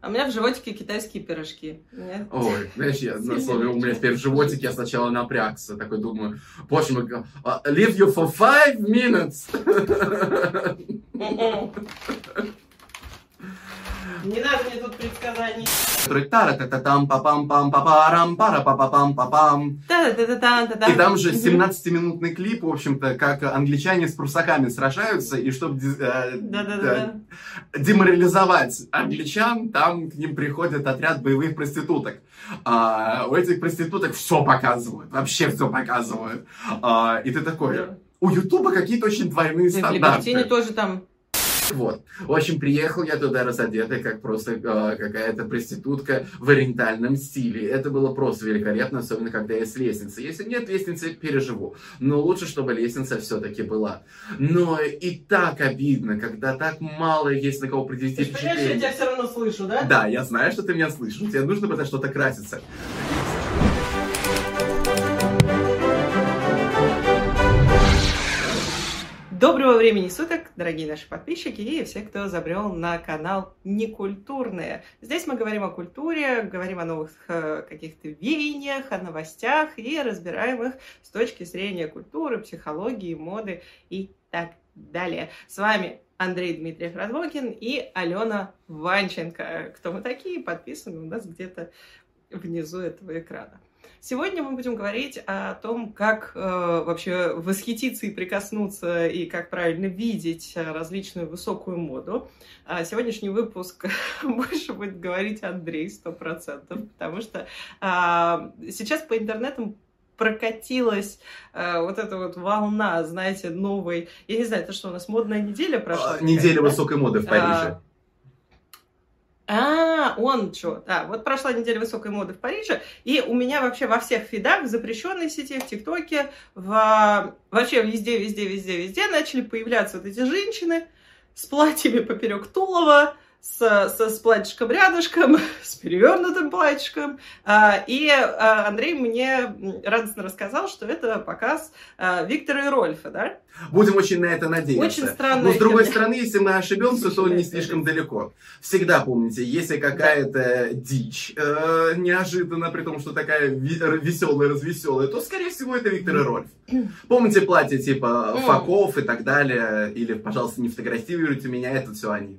А у меня в животике китайские пирожки. Нет? Ой, знаешь, я на слове у меня теперь в животике, я сначала напрягся, такой думаю, боже мой, uh, leave you for five minutes. Не надо мне тут предсказаний. Который тара та та там па пам пам па парам пара па па пам па пам Та-та-та-та-та-та. И там же Мгм. 17-минутный клип, в общем-то, как англичане с прусаками сражаются, и чтобы Да-да-да. деморализовать англичан, там к ним приходит отряд боевых проституток. А, у этих проституток все показывают, вообще все показывают. А, и ты такой, у Ютуба какие-то очень двойные И В стандарты. тоже там. Вот. В общем, приехал я туда разодетый, как просто э, какая-то проститутка в ориентальном стиле. Это было просто великолепно, особенно когда есть лестница. Если нет лестницы, переживу. Но лучше, чтобы лестница все-таки была. Но и так обидно, когда так мало есть на кого произвести понимаешь, я впечатление. тебя все равно слышу, да? Да, я знаю, что ты меня слышишь. Тебе нужно было что-то краситься. Доброго времени суток, дорогие наши подписчики и все, кто забрел на канал Некультурные. Здесь мы говорим о культуре, говорим о новых э, каких-то веяниях, о новостях и разбираем их с точки зрения культуры, психологии, моды и так далее. С вами Андрей Дмитриев Радвокин и Алена Ванченко. Кто мы такие, подписаны у нас где-то внизу этого экрана. Сегодня мы будем говорить о том, как э, вообще восхититься и прикоснуться, и как правильно видеть э, различную высокую моду. А сегодняшний выпуск больше будет говорить Андрей, сто процентов, потому что а, сейчас по интернетам прокатилась э, вот эта вот волна, знаете, новой... Я не знаю, это что, у нас модная неделя прошла? А, Неделя высокой моды в Париже. А, он что? Да, вот прошла неделя высокой моды в Париже, и у меня вообще во всех фидах, в запрещенной сети, в ТикТоке, в... вообще везде, везде, везде, везде начали появляться вот эти женщины с платьями поперек Тулова, с, с, с платьишком рядышком, с перевернутым платьишком. А, И а, Андрей мне радостно рассказал, что это показ а, Виктора и Рольфа, да? Будем очень на это надеяться. Очень странная Но с другой херня. стороны, если мы ошибемся, то не да, слишком да. далеко. Всегда помните, если какая-то дичь э, неожиданно, при том, что такая веселая, развеселая, то, скорее всего, это Виктор и Рольф. Помните платье типа факов и так далее? Или, пожалуйста, не фотографируйте меня, это все они.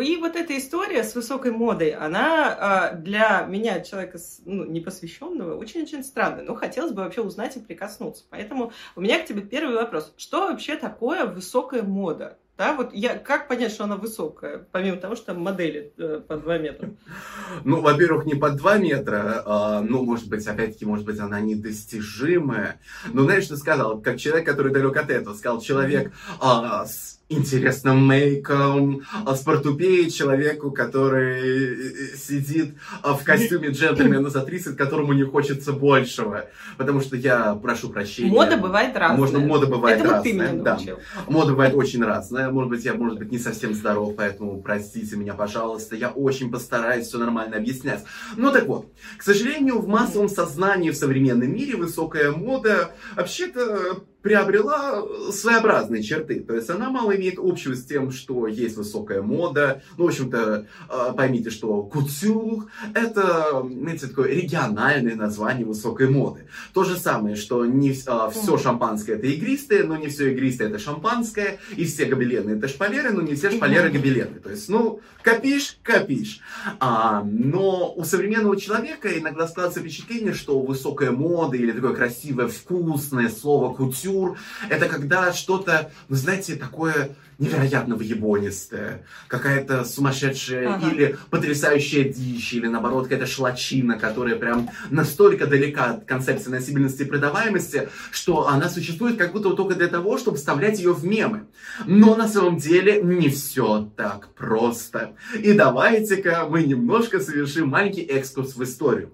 И вот эта история с высокой модой, она а, для меня, человека ну, непосвященного, очень-очень странная. Но хотелось бы вообще узнать и прикоснуться. Поэтому у меня к тебе первый вопрос. Что вообще такое высокая мода? Да, вот я, как понять, что она высокая, помимо того, что там модели э, по 2 метра? Ну, во-первых, не под 2 метра, а, ну, может быть, опять-таки, может быть, она недостижимая. Но знаешь, что сказал? Как человек, который далек от этого, сказал человек а, с интересным мейком, а, с портупеей человеку, который э, сидит а, в костюме джентльмена за 30, которому не хочется большего. Потому что я прошу прощения. Мода бывает разная. Можно, мода бывает Это вот разная. ты меня да. Мода бывает очень разная. Может быть, я, может быть, не совсем здоров, поэтому простите меня, пожалуйста. Я очень постараюсь все нормально объяснять. Ну так вот, к сожалению, в массовом сознании в современном мире высокая мода вообще-то приобрела своеобразные черты. То есть она мало имеет общего с тем, что есть высокая мода. Ну, в общем-то, э, поймите, что кутюр – это, знаете, такое региональное название высокой моды. То же самое, что не все шампанское это игристое, но не все игристое это шампанское, и все гобелены это шпалеры, но не все шпалеры гобелены. То есть, ну, копишь, копишь. А, но у современного человека иногда складывается впечатление, что высокая мода или такое красивое, вкусное слово кутюр, это когда что-то, вы знаете, такое невероятно въебонистое, какая-то сумасшедшая Ага. или потрясающая дичь, или наоборот какая-то шлачина, которая прям настолько далека от концепции носибельности и продаваемости, что она существует как будто только для того, чтобы вставлять ее в мемы. Но на самом деле не все так просто. И давайте-ка мы немножко совершим маленький экскурс в историю.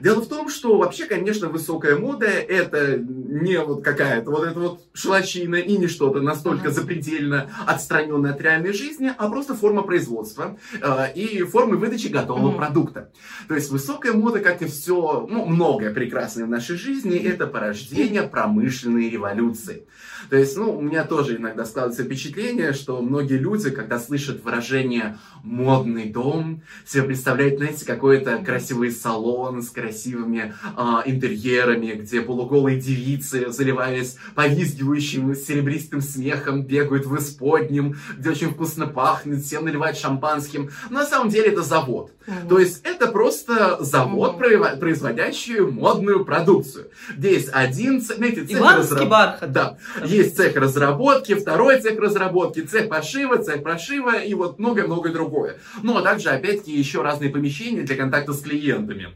Дело в том, что вообще, конечно, высокая мода это не вот какая-то вот эта вот шлачина и не что-то настолько Ага. запредельно отстраненная от реальной жизни, а просто форма производства э, и формы выдачи готового mm-hmm. продукта. То есть высокая мода, как и все, ну, многое прекрасное в нашей жизни, это порождение промышленной революции. То есть, ну, у меня тоже иногда складывается впечатление, что многие люди, когда слышат выражение «модный дом», себе представляют, знаете, какой-то красивый салон с красивыми а, интерьерами, где полуголые девицы, заливаясь повизгивающим серебристым смехом, бегают в исподнем, где очень вкусно пахнет, всем наливают шампанским. Но на самом деле это завод. Mm-hmm. То есть это просто завод, mm-hmm. производящий модную продукцию. Где есть один, знаете, цех разраб... бархат. Да. Есть цех разработки, второй цех разработки, цех пошива, цех прошива и вот многое-многое другое. Ну, а также, опять-таки, еще разные помещения для контакта с клиентами.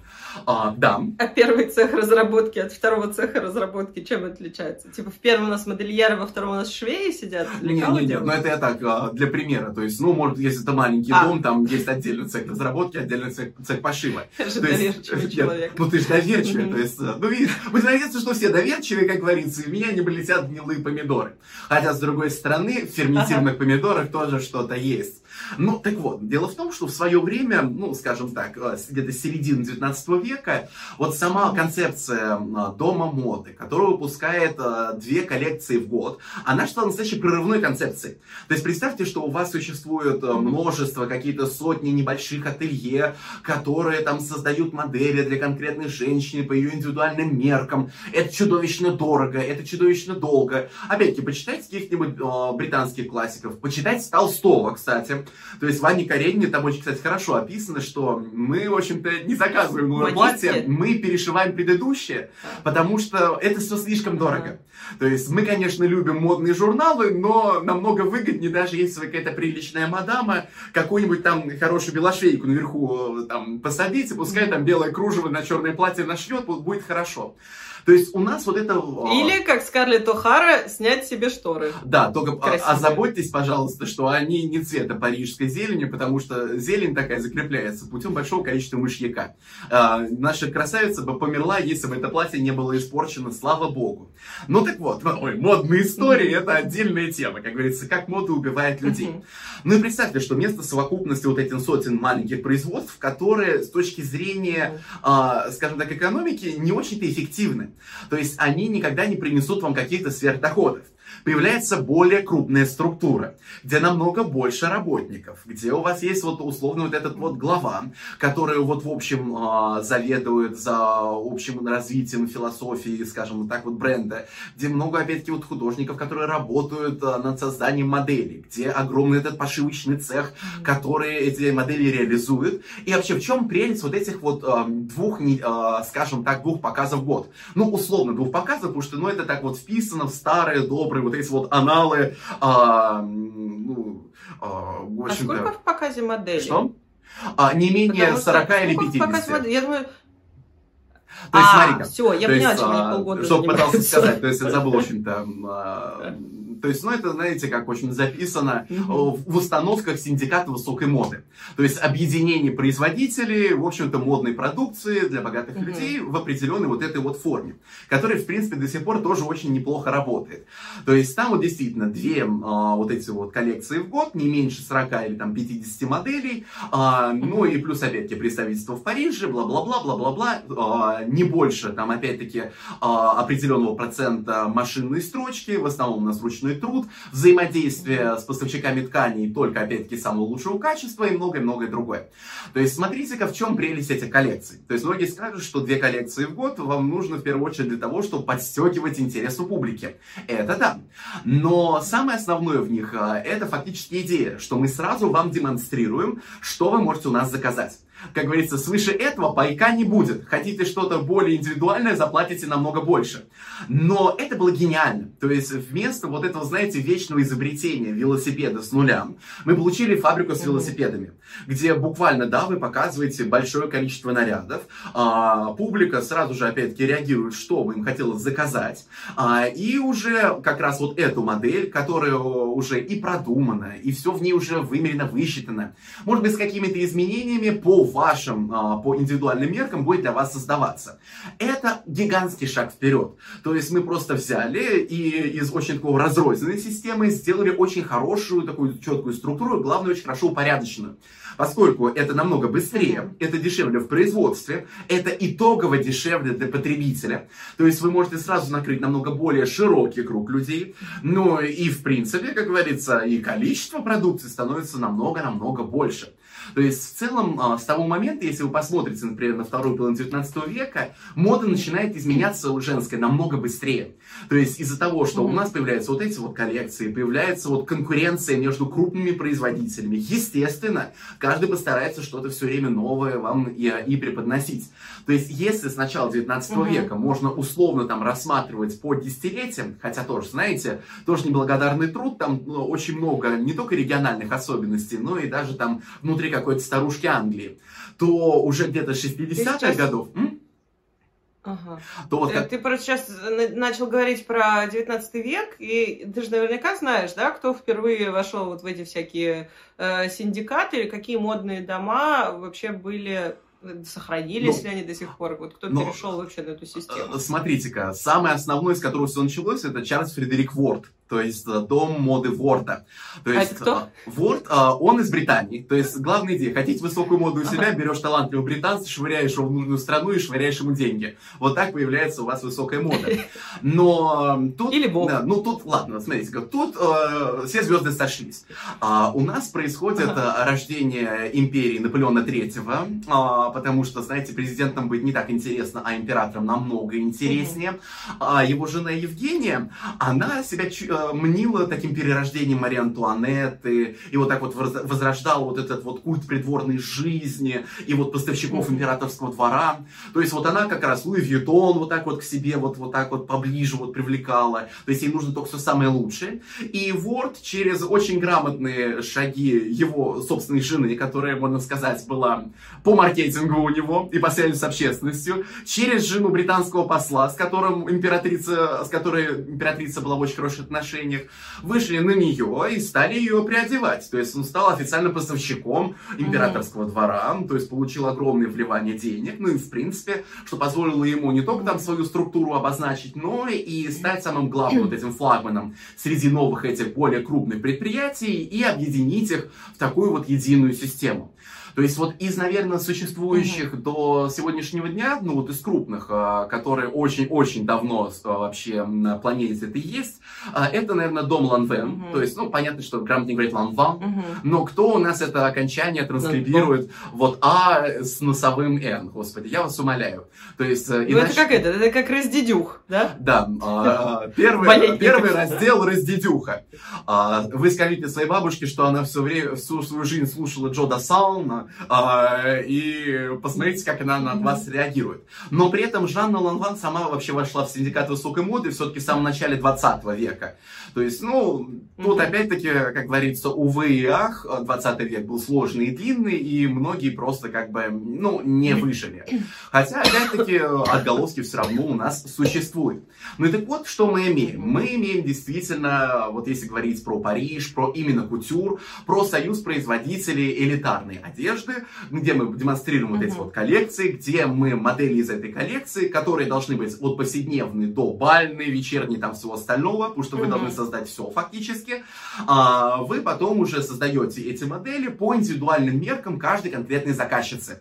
А, да. А первый цех разработки от второго цеха разработки чем отличается? Типа в первом у нас модельеры, во втором у нас швеи сидят? Нет, нет, нет, ну это я так, а, для примера. То есть, ну, может, если это маленький а. дом, там есть отдельный цех разработки, отдельный цех, цех пошива. Я же доверчивый есть, человек. Ну, ты же доверчивый, то есть, ну, видишь, вы знаете, что все доверчивые, как говорится, и в меня не полетят гнилые помидоры. Хотя, с другой стороны, в ферментированных ага. помидорах тоже что-то есть. Ну, так вот, дело в том, что в свое время, ну, скажем так, э, где-то середины 19 века, вот сама концепция э, дома моды, которая выпускает э, две коллекции в год, она стала настоящей прорывной концепцией. То есть представьте, что у вас существует множество, какие-то сотни небольших ателье, которые там создают модели для конкретной женщины по ее индивидуальным меркам. Это чудовищно дорого, это чудовищно долго. Опять-таки, почитайте каких-нибудь э, британских классиков, почитайте Толстого, кстати. То есть в Анне Каренине там очень, кстати, хорошо описано, что мы, в общем-то, не заказываем новое платье, мы перешиваем предыдущее, потому что это все слишком дорого. То есть мы, конечно, любим модные журналы, но намного выгоднее, даже если вы какая-то приличная мадама, какую-нибудь там хорошую белошвейку наверху там посадите, пускай там белое кружево на черное платье нашьет, будет хорошо. То есть у нас вот это... А, Или, как Скарлетт О'Хара, снять себе шторы. Да, только Красивые. озаботьтесь, пожалуйста, что они не цвета парижской зелени, потому что зелень такая закрепляется путем большого количества мышьяка. А, наша красавица бы померла, если бы это платье не было испорчено, слава богу. Ну так вот, ой, модные истории, это отдельная тема, как говорится, как мода убивает людей. Ну и представьте, что вместо совокупности вот этих сотен маленьких производств, которые с точки зрения, а, скажем так, экономики не очень-то эффективны. То есть они никогда не принесут вам каких-то сверхдоходов появляется более крупная структура, где намного больше работников, где у вас есть вот условно вот этот вот глава, который вот в общем а, заведует за общим развитием философии, скажем так, вот бренда, где много опять-таки вот художников, которые работают а, над созданием моделей, где огромный этот пошивочный цех, который эти модели реализует. И вообще в чем прелесть вот этих вот а, двух, скажем так, двух показов в год? Ну, условно двух показов, потому что, ну, это так вот вписано в старые добрые вот эти вот аналы, а, ну, а, в а сколько в показе моделей? Что? А, не менее Потому 40 что, или 50. В показе модели? Я думаю, то есть, а, смотри все, я поняла, чем я полгода Что пытался сказать, то есть я забыл, в общем-то, а, то есть, ну, это, знаете, как очень записано в установках синдиката высокой моды. То есть, объединение производителей, в общем-то, модной продукции для богатых людей в определенной вот этой вот форме, которая, в принципе, до сих пор тоже очень неплохо работает. То есть, там вот действительно две а, вот эти вот коллекции в год, не меньше 40 или там 50 моделей, а, ну и плюс, опять-таки, представительство в Париже, бла-бла-бла, бла-бла-бла, а, не больше, там, опять-таки, а, определенного процента машинной строчки, в основном у нас ручной собственный труд, взаимодействие с поставщиками тканей только, опять-таки, самого лучшего качества и многое-многое другое. То есть, смотрите-ка, в чем прелесть этих коллекций. То есть, многие скажут, что две коллекции в год вам нужно, в первую очередь, для того, чтобы подстегивать интерес у публики. Это да. Но самое основное в них, а, это фактически идея, что мы сразу вам демонстрируем, что вы можете у нас заказать. Как говорится, свыше этого пайка не будет. Хотите что-то более индивидуальное, заплатите намного больше. Но это было гениально. То есть вместо вот этого, знаете, вечного изобретения велосипеда с нуля, мы получили фабрику с велосипедами, где буквально, да, вы показываете большое количество нарядов, а, публика сразу же, опять-таки, реагирует, что бы им хотелось заказать, а, и уже как раз вот эту модель, которая уже и продумана, и все в ней уже вымерено, высчитано, может быть, с какими-то изменениями по вашим, а, по индивидуальным меркам будет для вас создаваться. Это гигантский шаг вперед. То есть мы просто взяли и из очень такого разрозненной системы сделали очень хорошую, такую четкую структуру, главное, очень хорошо упорядоченную. Поскольку это намного быстрее, это дешевле в производстве, это итогово дешевле для потребителя. То есть вы можете сразу накрыть намного более широкий круг людей. Ну и в принципе, как говорится, и количество продукции становится намного-намного больше. То есть, в целом, а, с того момента, если вы посмотрите, например, на вторую половину 19 века, мода начинает изменяться у женской намного быстрее. То есть, из-за того, что у нас появляются вот эти вот коллекции, появляется вот конкуренция между крупными производителями. Естественно, каждый постарается что-то все время новое вам и, и преподносить. То есть, если с начала 19 угу. века можно условно там рассматривать по десятилетиям, хотя тоже, знаете, тоже неблагодарный труд, там ну, очень много не только региональных особенностей, но и даже там внутри какой-то старушки Англии, то уже где-то 60-х годов... М? Ага. То вот как... Ты просто сейчас начал говорить про 19 век, и ты же наверняка знаешь, да, кто впервые вошел вот в эти всякие э, синдикаты, или какие модные дома вообще были сохранились ну, ли они до сих пор? Вот кто но, перешел вообще на эту систему? Э, смотрите-ка, самый основной, с которого все началось, это Чарльз Фредерик Ворд то есть э, дом моды Ворда. То есть, а кто? Ворд, э, он из Британии. То есть главная идея, хотите высокую моду у себя, берешь талантливого британца, швыряешь его в нужную страну и швыряешь ему деньги. Вот так появляется у вас высокая мода. Но э, тут... Или бог. Да, ну тут, ладно, смотрите, тут э, все звезды сошлись. А, у нас происходит ага. рождение империи Наполеона Третьего, а, потому что, знаете, президентом быть не так интересно, а императором намного интереснее. А его жена Евгения, она себя мнила таким перерождением Марии Антуанетты, и вот так вот возрождал вот этот вот культ придворной жизни, и вот поставщиков императорского двора. То есть вот она как раз Луи Вьютон вот так вот к себе вот, вот так вот поближе вот привлекала. То есть ей нужно только все самое лучшее. И Ворд через очень грамотные шаги его собственной жены, которая, можно сказать, была по маркетингу у него и по связи с общественностью, через жену британского посла, с которым императрица, с которой императрица была в очень хороших отношениях, отношениях, вышли на нее и стали ее приодевать. То есть он стал официально поставщиком императорского mm-hmm. двора, то есть получил огромное вливание денег, ну и в принципе, что позволило ему не только там свою структуру обозначить, но и стать самым главным вот этим флагманом среди новых этих более крупных предприятий и объединить их в такую вот единую систему. То есть вот из, наверное, существующих mm-hmm. до сегодняшнего дня, ну вот из крупных, а, которые очень-очень давно а, вообще на планете это есть, а, это, наверное, дом Ланвен. Mm-hmm. То есть, ну, понятно, что грамотно говорит Ланван, mm-hmm. но кто у нас это окончание транскрибирует? Mm-hmm. Вот А с носовым Н, господи, я вас умоляю. То есть, ну, иначе... это как это, это как раздедюх, да? Да, первый, первый раздел раздедюха. Вы скажите своей бабушке, что она все время, всю свою жизнь слушала Джо Дасауна, а, и посмотрите, как она на вас реагирует. Но при этом Жанна Ланван сама вообще вошла в синдикат высокой моды все-таки в самом начале 20 века. То есть, ну, тут опять-таки, как говорится, увы и ах, 20 век был сложный и длинный, и многие просто как бы, ну, не выжили. Хотя, опять-таки, отголоски все равно у нас существуют. Ну и так вот, что мы имеем? Мы имеем действительно, вот если говорить про Париж, про именно кутюр, про союз производителей элитарной одежды, где мы демонстрируем вот эти вот коллекции, где мы модели из этой коллекции, которые должны быть от повседневной до бальной, вечерней, там всего остального, потому что должны создать все фактически. А вы потом уже создаете эти модели по индивидуальным меркам каждой конкретной заказчицы.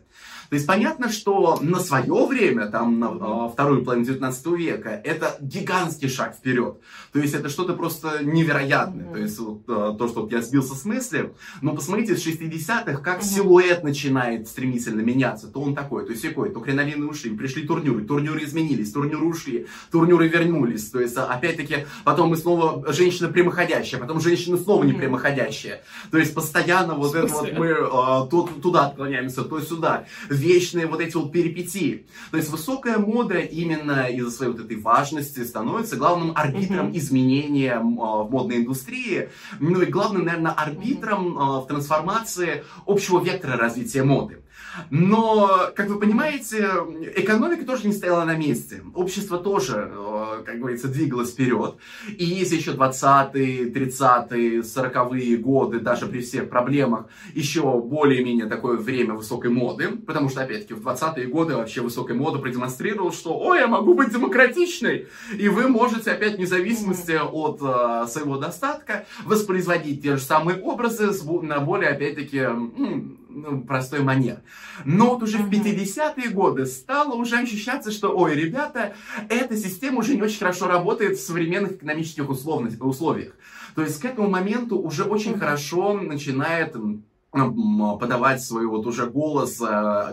То есть понятно, что на свое время, там, на а, вторую половину 19 века, это гигантский шаг вперед. То есть это что-то просто невероятное. Mm-hmm. То есть вот, а, то, что вот я сбился с мысли, но посмотрите, с 60-х, как mm-hmm. силуэт начинает стремительно меняться. То он такой, то секой, то кринолины ушли, пришли турнюры, турнюры изменились, турнюры ушли, турнюры вернулись. То есть а, опять-таки потом мы снова женщина прямоходящая, потом женщина снова не прямоходящая. То есть постоянно вот это вот мы а, то, туда отклоняемся, то сюда вечные вот эти вот перипетии. То есть высокая мода именно из-за своей вот этой важности становится главным арбитром mm-hmm. изменения э, в модной индустрии, ну и главным, наверное, арбитром mm-hmm. в трансформации общего вектора развития моды. Но, как вы понимаете, экономика тоже не стояла на месте. Общество тоже, э, как говорится, двигалось вперед. И если еще 20-е, 30-е, 40-е годы, даже при всех проблемах, еще более-менее такое время высокой моды, потому что, опять-таки, в 20-е годы вообще высокая мода продемонстрировала, что «Ой, я могу быть демократичной!» И вы можете опять в независимости от э, своего достатка воспроизводить те же самые образы на более, опять-таки, ну, простой манер. Но вот уже в 50-е годы стало уже ощущаться, что, ой, ребята, эта система уже не очень хорошо работает в современных экономических условиях. То есть к этому моменту уже очень хорошо начинает подавать свой вот уже голос э,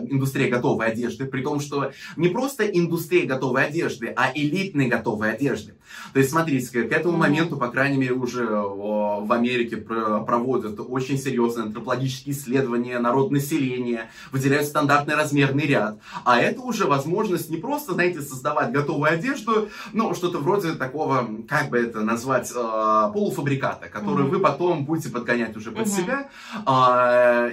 индустрия готовой одежды, при том, что не просто индустрия готовой одежды, а элитной готовой одежды. То есть, смотрите, к этому моменту, по крайней мере, уже в Америке проводят очень серьезные антропологические исследования народ населения, выделяют стандартный размерный ряд. А это уже возможность не просто, знаете, создавать готовую одежду, но что-то вроде такого, как бы это назвать, э, полуфабриката, который mm-hmm. вы потом будете подгонять уже под mm-hmm. себя. А,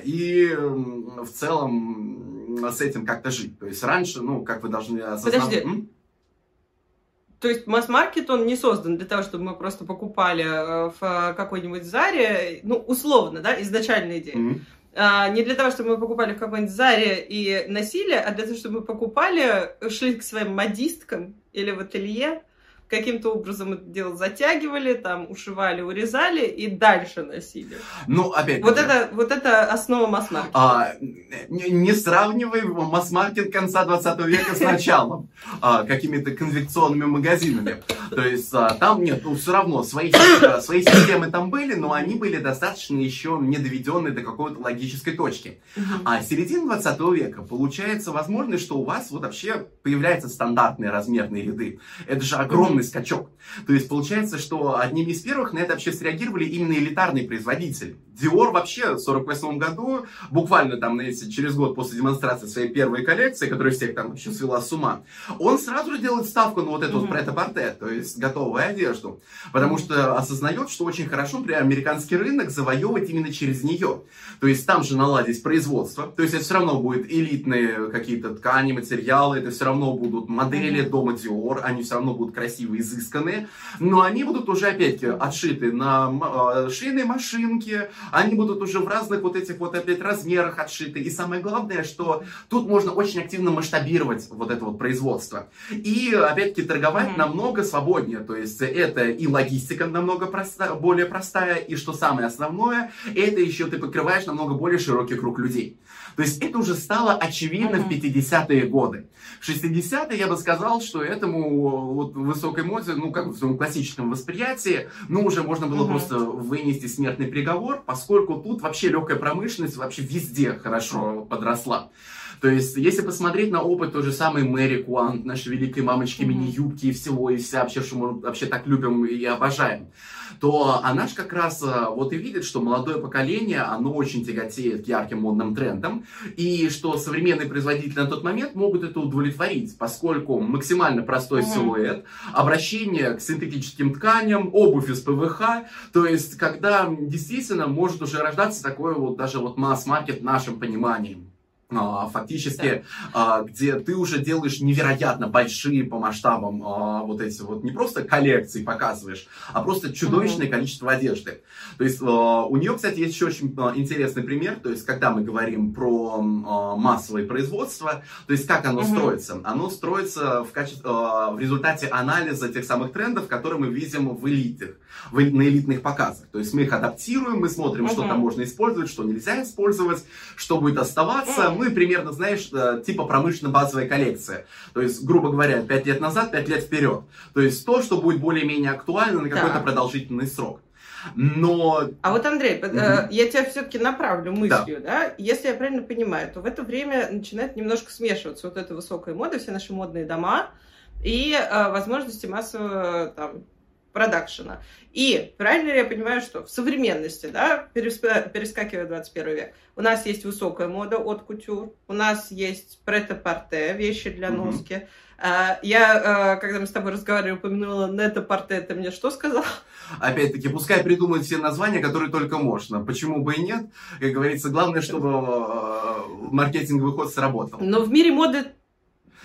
и в целом с этим как-то жить. То есть раньше, ну, как вы должны осознать... Подожди. То есть масс-маркет, он не создан для того, чтобы мы просто покупали э, в э, какой-нибудь Заре, ну, условно, да, изначальная идея. Mm-hmm. А, не для того, чтобы мы покупали в какой-нибудь Заре и носили, а для того, чтобы мы покупали, шли к своим модисткам или в ателье, каким-то образом это дело затягивали, там ушивали, урезали и дальше носили. Ну, опять вот это, вот это основа масс-маркета. А, не, не сравнивай масс-маркет конца 20 века с началом, а, какими-то конвекционными магазинами. То есть а, там нет, ну все равно свои, а, свои системы там были, но они были достаточно еще не доведены до какой-то логической точки. А середина 20 века получается возможность, что у вас вот вообще появляются стандартные размерные ряды. Это же огромный скачок. То есть получается, что одними из первых на это вообще среагировали именно элитарные производители. Dior вообще в 48 году, буквально там, знаете, через год после демонстрации своей первой коллекции, которая всех там вообще свела с ума, он сразу же делает ставку на вот эту mm-hmm. вот прет-а-порте, то есть готовую одежду. Потому что осознает, что очень хорошо, например, американский рынок завоевывать именно через нее. То есть там же наладить производство, то есть это все равно будут элитные какие-то ткани, материалы, это все равно будут модели mm-hmm. дома Dior, они все равно будут красивые, изысканные, но они будут уже опять-таки отшиты на э, швейной машинке, они будут уже в разных вот этих вот опять размерах отшиты. И самое главное, что тут можно очень активно масштабировать вот это вот производство. И опять-таки торговать mm-hmm. намного свободнее. То есть это и логистика намного проста, более простая, и что самое основное, это еще ты покрываешь намного более широкий круг людей. То есть это уже стало очевидно mm-hmm. в 50-е годы. В 60-е я бы сказал, что этому вот высокой моде, ну как в своем классическом восприятии, ну уже можно было mm-hmm. просто вынести смертный приговор, поскольку тут вообще легкая промышленность вообще везде хорошо подросла. То есть, если посмотреть на опыт той же самой Мэри Куант, нашей великой мамочки мини-юбки и всего, и вся вообще, что мы вообще так любим и обожаем, то она же как раз э, вот и видит, что молодое поколение, оно очень тяготеет к ярким модным трендам, и что современные производители на тот момент могут это удовлетворить, поскольку максимально простой mm-hmm. силуэт, обращение к синтетическим тканям, обувь из ПВХ, то есть когда действительно может уже рождаться такой вот даже вот масс-маркет в нашем понимании. А, фактически, да. где ты уже делаешь невероятно большие по масштабам а, вот эти вот, не просто коллекции показываешь, а просто чудовищное mm-hmm. количество одежды. То есть а, у нее, кстати, есть еще очень интересный пример, то есть когда мы говорим про массовое производство, то есть как оно mm-hmm. строится? Оно строится в, качестве, в результате анализа тех самых трендов, которые мы видим в элитах, в, на элитных показах. То есть мы их адаптируем, мы смотрим, mm-hmm. что там можно использовать, что нельзя использовать, что будет оставаться, mm-hmm ну и примерно, знаешь, э, типа промышленно-базовая коллекция. То есть, грубо говоря, 5 лет назад, 5 лет вперед. То есть то, что будет более-менее актуально на какой-то продолжительный срок. Но... А вот, Андрей, угу. я тебя все-таки направлю мыслью, да. да? Если я правильно понимаю, то в это время начинает немножко смешиваться вот эта высокая мода, все наши модные дома и э, возможности массового там, продакшена. И правильно ли я понимаю, что в современности, да, перескакивая в 21 век, у нас есть высокая мода от кутюр, у нас есть прет-а-порте, вещи для носки, mm-hmm я, а, когда мы с тобой разговаривали, упомянула Нета-порте, ты мне что сказал? Опять-таки, пускай придумают все названия, которые только можно. Почему бы и нет? Как говорится, главное, чтобы а, маркетинговый ход сработал. Но в мире моды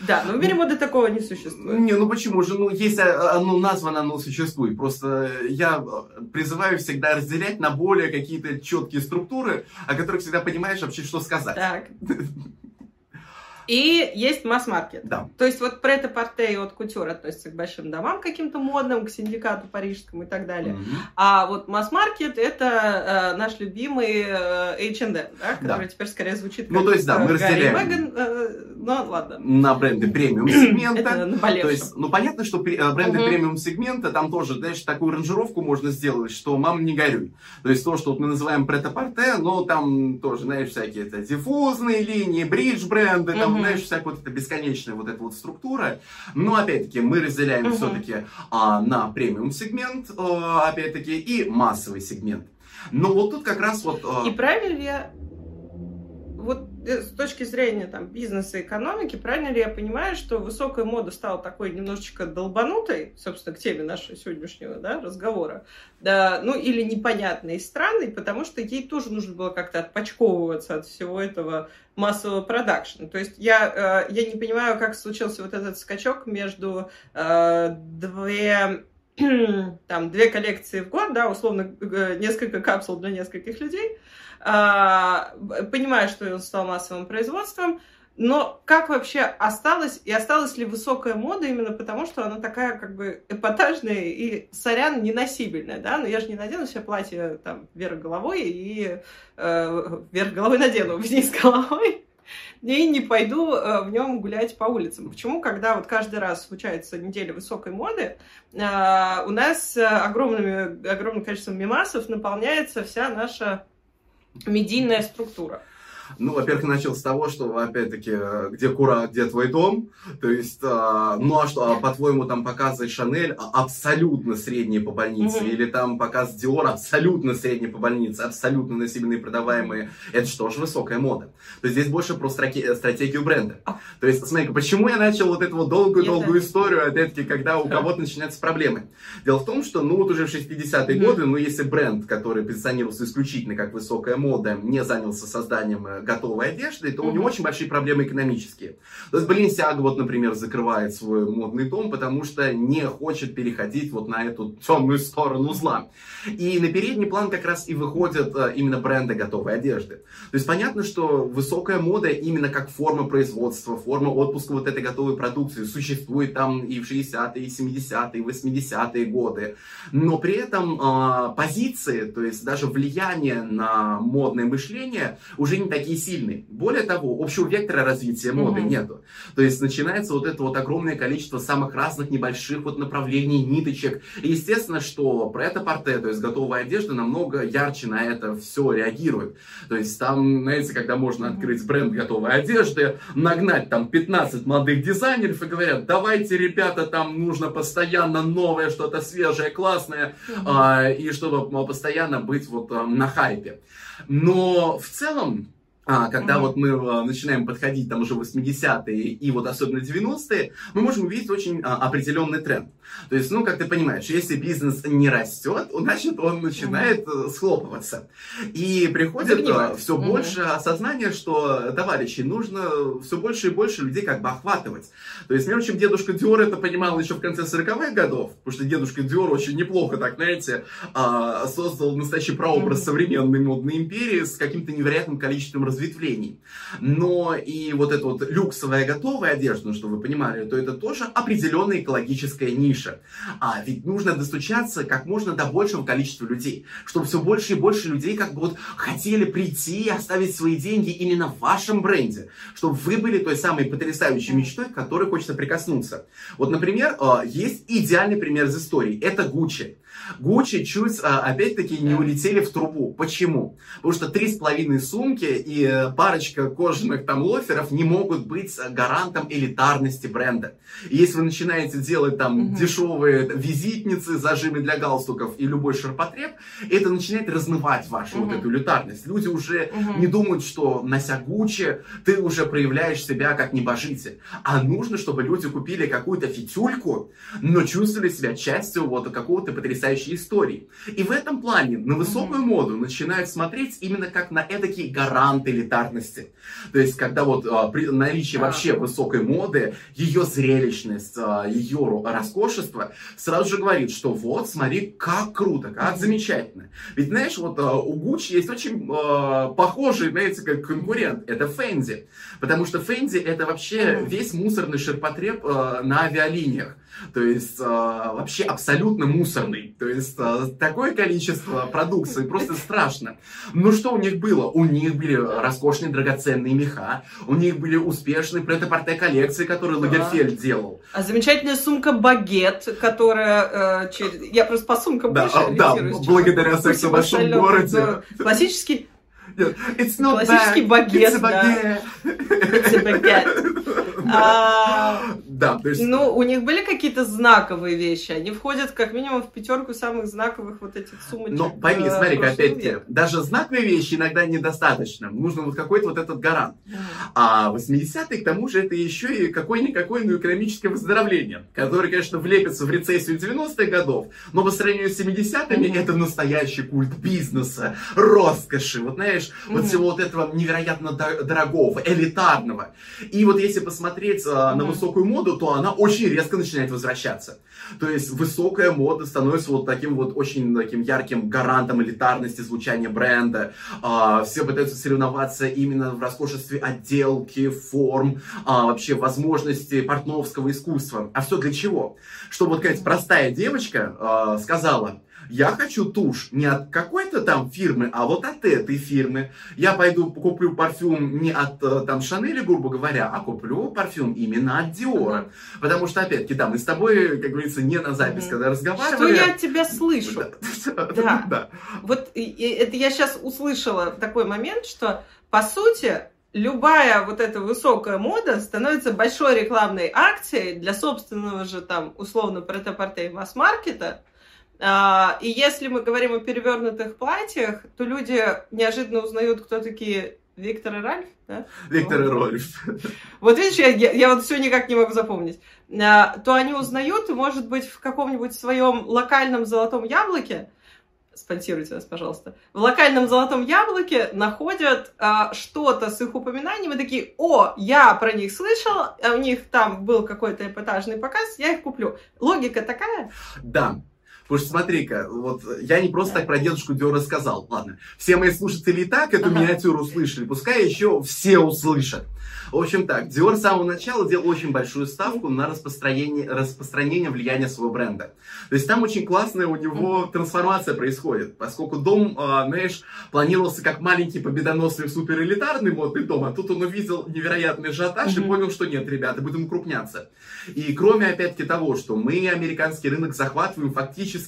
да, но в мире моды такого не существует. Не, ну почему же? Ну, если оно названо, оно существует. Просто я призываю всегда разделять на более какие-то четкие структуры, о которых всегда понимаешь вообще, что сказать. Так. И есть масс-маркет. Да. То есть вот прет-а-порте и от кутюр относятся к большим домам каким-то модным, к синдикату парижскому и так далее. Mm-hmm. А вот масс-маркет это э, наш любимый э, H&M, да, который да. теперь скорее звучит ну, как Ну, то есть, да, мы разделяем. Меган, э, ну, ладно. На бренды премиум сегмента. это То есть, ну, понятно, что э, бренды uh-huh. премиум сегмента, там тоже, знаешь, такую ранжировку можно сделать, что мам не горюй. То есть, то, что вот мы называем прет-а-порте, ну, там тоже, знаешь, всякие это диффузные линии, бридж бренды, там, угу. Знаешь, всякая вот эта бесконечная вот эта вот структура. Но, опять-таки, мы разделяем угу. все-таки а, на премиум сегмент, а, опять-таки, и массовый сегмент. Но вот тут как раз вот... А... И правильно ли я вот э, с точки зрения там, бизнеса и экономики, правильно ли я понимаю, что высокая мода стала такой немножечко долбанутой, собственно, к теме нашего сегодняшнего да, разговора, да, ну или непонятной и странной, потому что ей тоже нужно было как-то отпочковываться от всего этого массового продакшна. То есть я, э, я не понимаю, как случился вот этот скачок между э, две там две коллекции в год, да, условно несколько капсул для нескольких людей, а, понимаю, что он стал массовым производством, но как вообще осталось, и осталась ли высокая мода именно потому, что она такая как бы эпатажная и, сорян, неносибельная, да? Но я же не надену себе платье там вверх головой и э, вверх головой надену вниз головой и не пойду э, в нем гулять по улицам. Почему, когда вот каждый раз случается неделя высокой моды, э, у нас огромными, огромным количеством мимасов наполняется вся наша медийная структура. Ну, во-первых, начал с того, что, опять-таки, где Кура, где твой дом. То есть, а, ну а что, а, по-твоему, там показывает Шанель абсолютно средние по больнице, mm-hmm. или там показ Диор абсолютно средние по больнице, абсолютно носибельные продаваемые. Это что ж высокая мода. То есть, здесь больше про страки- стратегию бренда. А. То есть, смотри, почему я начал вот эту вот долгую-долгую историю, опять-таки, когда у кого-то начинаются проблемы. Дело в том, что, ну, вот уже в 60-е mm-hmm. годы, ну, если бренд, который позиционировался исключительно как высокая мода, не занялся созданием э, готовой одежды, то у него очень большие проблемы экономические. То есть Баленсиага, вот, например, закрывает свой модный дом, потому что не хочет переходить вот на эту темную сторону зла. И на передний план как раз и выходят э, именно бренды готовой одежды. То есть понятно, что высокая мода именно как форма производства, форма отпуска вот этой готовой продукции существует там и в 60-е, и 70-е, и 80-е годы. Но при этом э, позиции, то есть даже влияние на модное мышление уже не такие сильный. Более того, общего вектора развития моды mm-hmm. нету. То есть начинается вот это вот огромное количество самых разных небольших вот направлений, ниточек. И естественно, что про это порте, то есть готовая одежда, намного ярче на это все реагирует. То есть там, знаете, когда можно открыть бренд готовой одежды, нагнать там 15 молодых дизайнеров и говорят, давайте, ребята, там нужно постоянно новое, что-то свежее, классное, mm-hmm. а, и чтобы постоянно быть вот а, на хайпе. Но в целом, а, когда mm-hmm. вот мы а, начинаем подходить там уже 80-е и вот особенно 90-е, мы можем увидеть очень а, определенный тренд. То есть, ну, как ты понимаешь, если бизнес не растет, значит, он начинает mm-hmm. схлопываться. И приходит Загнивать. все mm-hmm. больше осознания, что, товарищи, нужно все больше и больше людей как бы охватывать. То есть, между чем дедушка Диор это понимал еще в конце 40-х годов, потому что дедушка Диор очень неплохо, так, знаете, создал настоящий прообраз mm-hmm. современной модной империи с каким-то невероятным количеством развития разветвлений. Но и вот эта вот люксовая готовая одежда, ну, что вы понимали, то это тоже определенная экологическая ниша. А ведь нужно достучаться как можно до большего количества людей, чтобы все больше и больше людей как бы вот хотели прийти и оставить свои деньги именно в вашем бренде, чтобы вы были той самой потрясающей мечтой, к которой хочется прикоснуться. Вот, например, э, есть идеальный пример из истории. Это Гуччи. Гуччи чуть, а, опять-таки, не улетели в трубу. Почему? Потому что три с половиной сумки и э, парочка кожаных там лоферов не могут быть гарантом элитарности бренда. И если вы начинаете делать там угу. дешевые визитницы, зажимы для галстуков и любой ширпотреб, это начинает размывать вашу угу. вот эту элитарность. Люди уже угу. не думают, что нося Гуччи, ты уже проявляешь себя как небожитель. А нужно, чтобы люди купили какую-то фитюльку, но чувствовали себя частью вот какого-то потрясающей истории. И в этом плане на высокую моду начинают смотреть именно как на эдакий гарант элитарности. То есть, когда вот а, при наличии вообще высокой моды, ее зрелищность, а, ее роскошество сразу же говорит, что вот, смотри, как круто, как замечательно. Ведь, знаешь, вот а, у Гуччи есть очень а, похожий, знаете, как конкурент. Это Фэнди. Потому что Фэнди это вообще весь мусорный ширпотреб а, на авиалиниях. То есть э, вообще абсолютно мусорный. То есть э, такое количество продукции просто страшно. Ну что у них было? У них были роскошные драгоценные меха, у них были успешные претапорте коллекции, которые да. Лагерфельд делал. А замечательная сумка багет, которая э, через... я просто по сумкам да, больше да, благодаря сексу в большом городе. Классический Нет, it's not Классический bag, багет, it's a да. It's a baguette. А, Да, то есть... Ну, у них были какие-то знаковые вещи. Они входят как минимум в пятерку самых знаковых вот этих сумочек. Но пойми, э, смотри, опять-таки, даже знаковые вещи иногда недостаточно. Нужно вот какой-то вот этот гарант. А 80-е, к тому же, это еще и какое-никакое ну, экономическое выздоровление, которое, конечно, влепится в рецессию 90-х годов, но по сравнению с 70-ми Мгм. это настоящий культ бизнеса, роскоши, вот знаешь, вот Мгм. всего вот этого невероятно до- дорогого, элитарного. И вот если посмотреть а, на высокую моду, то она очень резко начинает возвращаться. То есть высокая мода становится вот таким вот очень таким ярким гарантом элитарности звучания бренда. А, все пытаются соревноваться именно в роскошестве отделки, форм, а, вообще возможности портновского искусства. А все для чего? Чтобы вот какая-то простая девочка а, сказала, я хочу тушь не от какой-то там фирмы, а вот от этой фирмы. Я пойду куплю парфюм не от э, там Шанели, грубо говоря, а куплю парфюм именно от Диора. Потому что, опять-таки, да, мы с тобой, как говорится, не на запись, Мгм. когда Что разговаривали. я от тебя слышу? Да. Вот это я сейчас услышала такой момент, что по сути любая вот эта высокая мода становится большой рекламной акцией для собственного же там условно претапорте масс-маркета. А, И если мы говорим о перевернутых платьях, то люди неожиданно узнают, кто такие Виктор и Ральф, да? Виктор и Рольф. Вот видишь, я, я, я вот все никак не могу запомнить. А, то они узнают, и, может быть, в каком-нибудь своем локальном золотом яблоке, спонсируйте нас, пожалуйста, в локальном золотом яблоке находят а, что-то с их упоминанием и такие, о, я про них слышал, а у них там был какой-то эпатажный показ, я их куплю. Логика такая? Да. Потому что смотри-ка, вот я не просто так про дедушку Диора сказал. Ладно, все мои слушатели и так эту Ага. миниатюру услышали, пускай еще все услышат. В общем так, Диор с самого начала делал очень большую ставку на распространение, распространение влияния своего бренда. То есть там очень классная у него трансформация происходит, поскольку дом, а, знаешь, планировался как маленький победоносный суперэлитарный модный дом, а тут он увидел невероятный ажиотаж и понял, что нет, ребята, будем укрупняться. И кроме, опять-таки, того, что мы американский рынок захватываем, фактически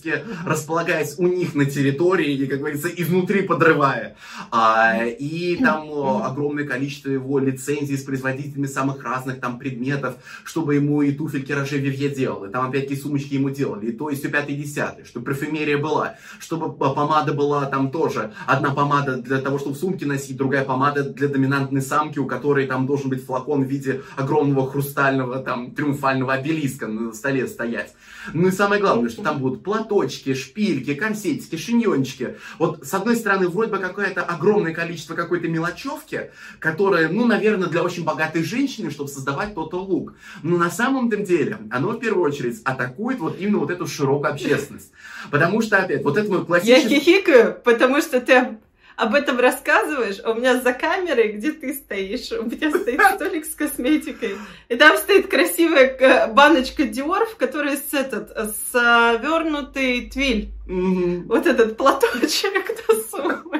располагаясь у них на территории, и, как говорится, и внутри подрывая. А, и там о, огромное количество его лицензий с производителями самых разных там предметов, чтобы ему и туфельки Роже Вивье делал, и там опять-таки сумочки ему делали, и то, и все пятый, десятый, чтобы парфюмерия была, чтобы п- помада была там тоже. Одна помада для того, чтобы в сумке носить, другая помада для доминантной самки, у которой там должен быть флакон в виде огромного хрустального там триумфального обелиска на столе стоять. Ну и самое главное, что там будут платочки, шпильки, корсетики, шиньончики. Вот с одной стороны вроде бы какое-то огромное количество какой-то мелочевки, которая, ну, наверное, для очень богатой женщины, чтобы создавать тот лук. Но на самом деле оно в первую очередь атакует вот именно вот эту широкую общественность. Потому что, опять, вот это мой Я классический... хихикаю, потому что ты об этом рассказываешь, а у меня за камерой, где ты стоишь, у меня стоит столик с косметикой, и там стоит красивая к- баночка Dior, в которой с этот, свернутый твиль. Вот этот платочек на сумочку.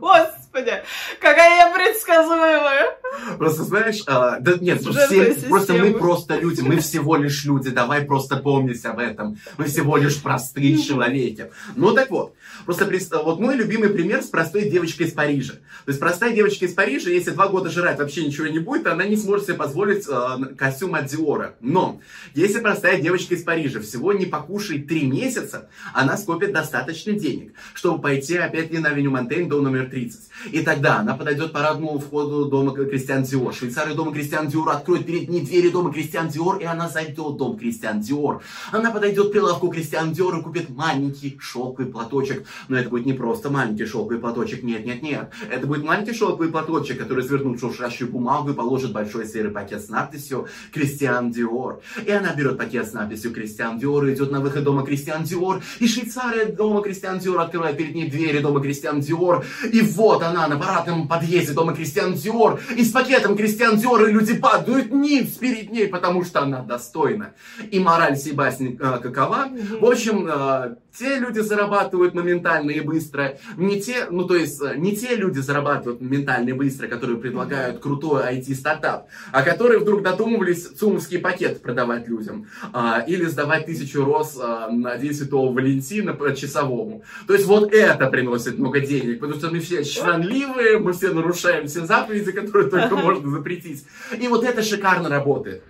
Господи, какая я предсказуемая. Просто знаешь, а, да нет, все, просто мы просто люди, мы всего лишь люди, давай просто помнить об этом. Мы всего лишь простые человеки. Ну так вот, просто вот мой любимый пример с простой девочкой из Парижа. То есть простая девочка из Парижа, если два года жрать вообще ничего не будет, она не сможет себе позволить э, костюм от Диора. Но если простая девочка из Парижа всего не покушает три месяца, она скопит достаточно денег, чтобы пойти опять не на Авеню Монтейн, дом номер 30. И тогда она подойдет по парадному входу дома Кристиан Диор. Швейцары дома Кристиан Диор откроют перед ней двери дома Кристиан Диор, и она зайдет в дом Кристиан Диор. Она подойдет к прилавку Кристиан Диор и купит маленький шелковый платочек. Но это будет не просто маленький шелковый платочек, нет, нет, нет. Это будет маленький шелковый платочек, который свернут шуршащую бумагу и положит большой серый пакет с надписью Кристиан Диор. И она берет пакет с надписью Кристиан Диор и идет на выход дома Кристиан Диор. И Швейцария дома Кристиан Диор открывает перед ней двери дома Кристиан Диор. И вот она на парадном подъезде дома Кристиан Диор. И с пакетом Кристиан Диор и люди падают ниц перед ней, потому что она достойна. И мораль сей басни э, какова? В общем, э, те люди зарабатывают моментально и быстро, не те, ну то есть э, не те люди зарабатывают моментально и быстро, которые предлагают крутой IT-стартап, а которые вдруг додумывались цумовский пакет продавать людям а, или сдавать тысячу роз а, на День Святого Валентина по часовому. То есть вот это приносит много денег, потому что мы все чванливые, мы все нарушаем все заповеди, которые только можно запретить. И вот это шикарно работает.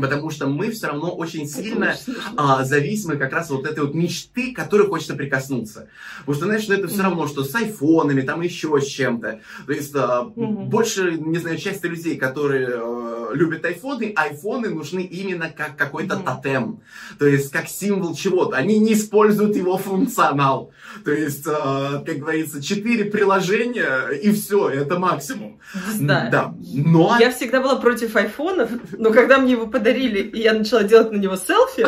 Потому что мы все равно очень сильно а, зависимы как раз от этой вот мечты, к которой хочется прикоснуться. Потому что, знаешь, ну, это все равно, что с айфонами, там еще с чем-то. То есть а, угу. больше, не знаю, часть людей, которые а, любят айфоны, айфоны нужны именно как какой-то угу. тотем. То есть как символ чего-то. Они не используют его функционал. То есть, а, как говорится, четыре приложения и все, это максимум. Да. да. Но... Я всегда была против айфонов, но когда мне его подарили, и я начала делать на него селфи.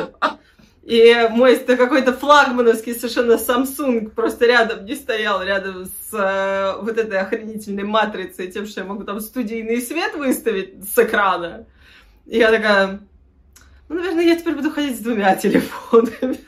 И мой какой-то флагмановский совершенно Samsung просто рядом не стоял, рядом с э, вот этой охренительной матрицей, тем, что я могу там студийный свет выставить с экрана. И я такая, ну, наверное, я теперь буду ходить с двумя телефонами.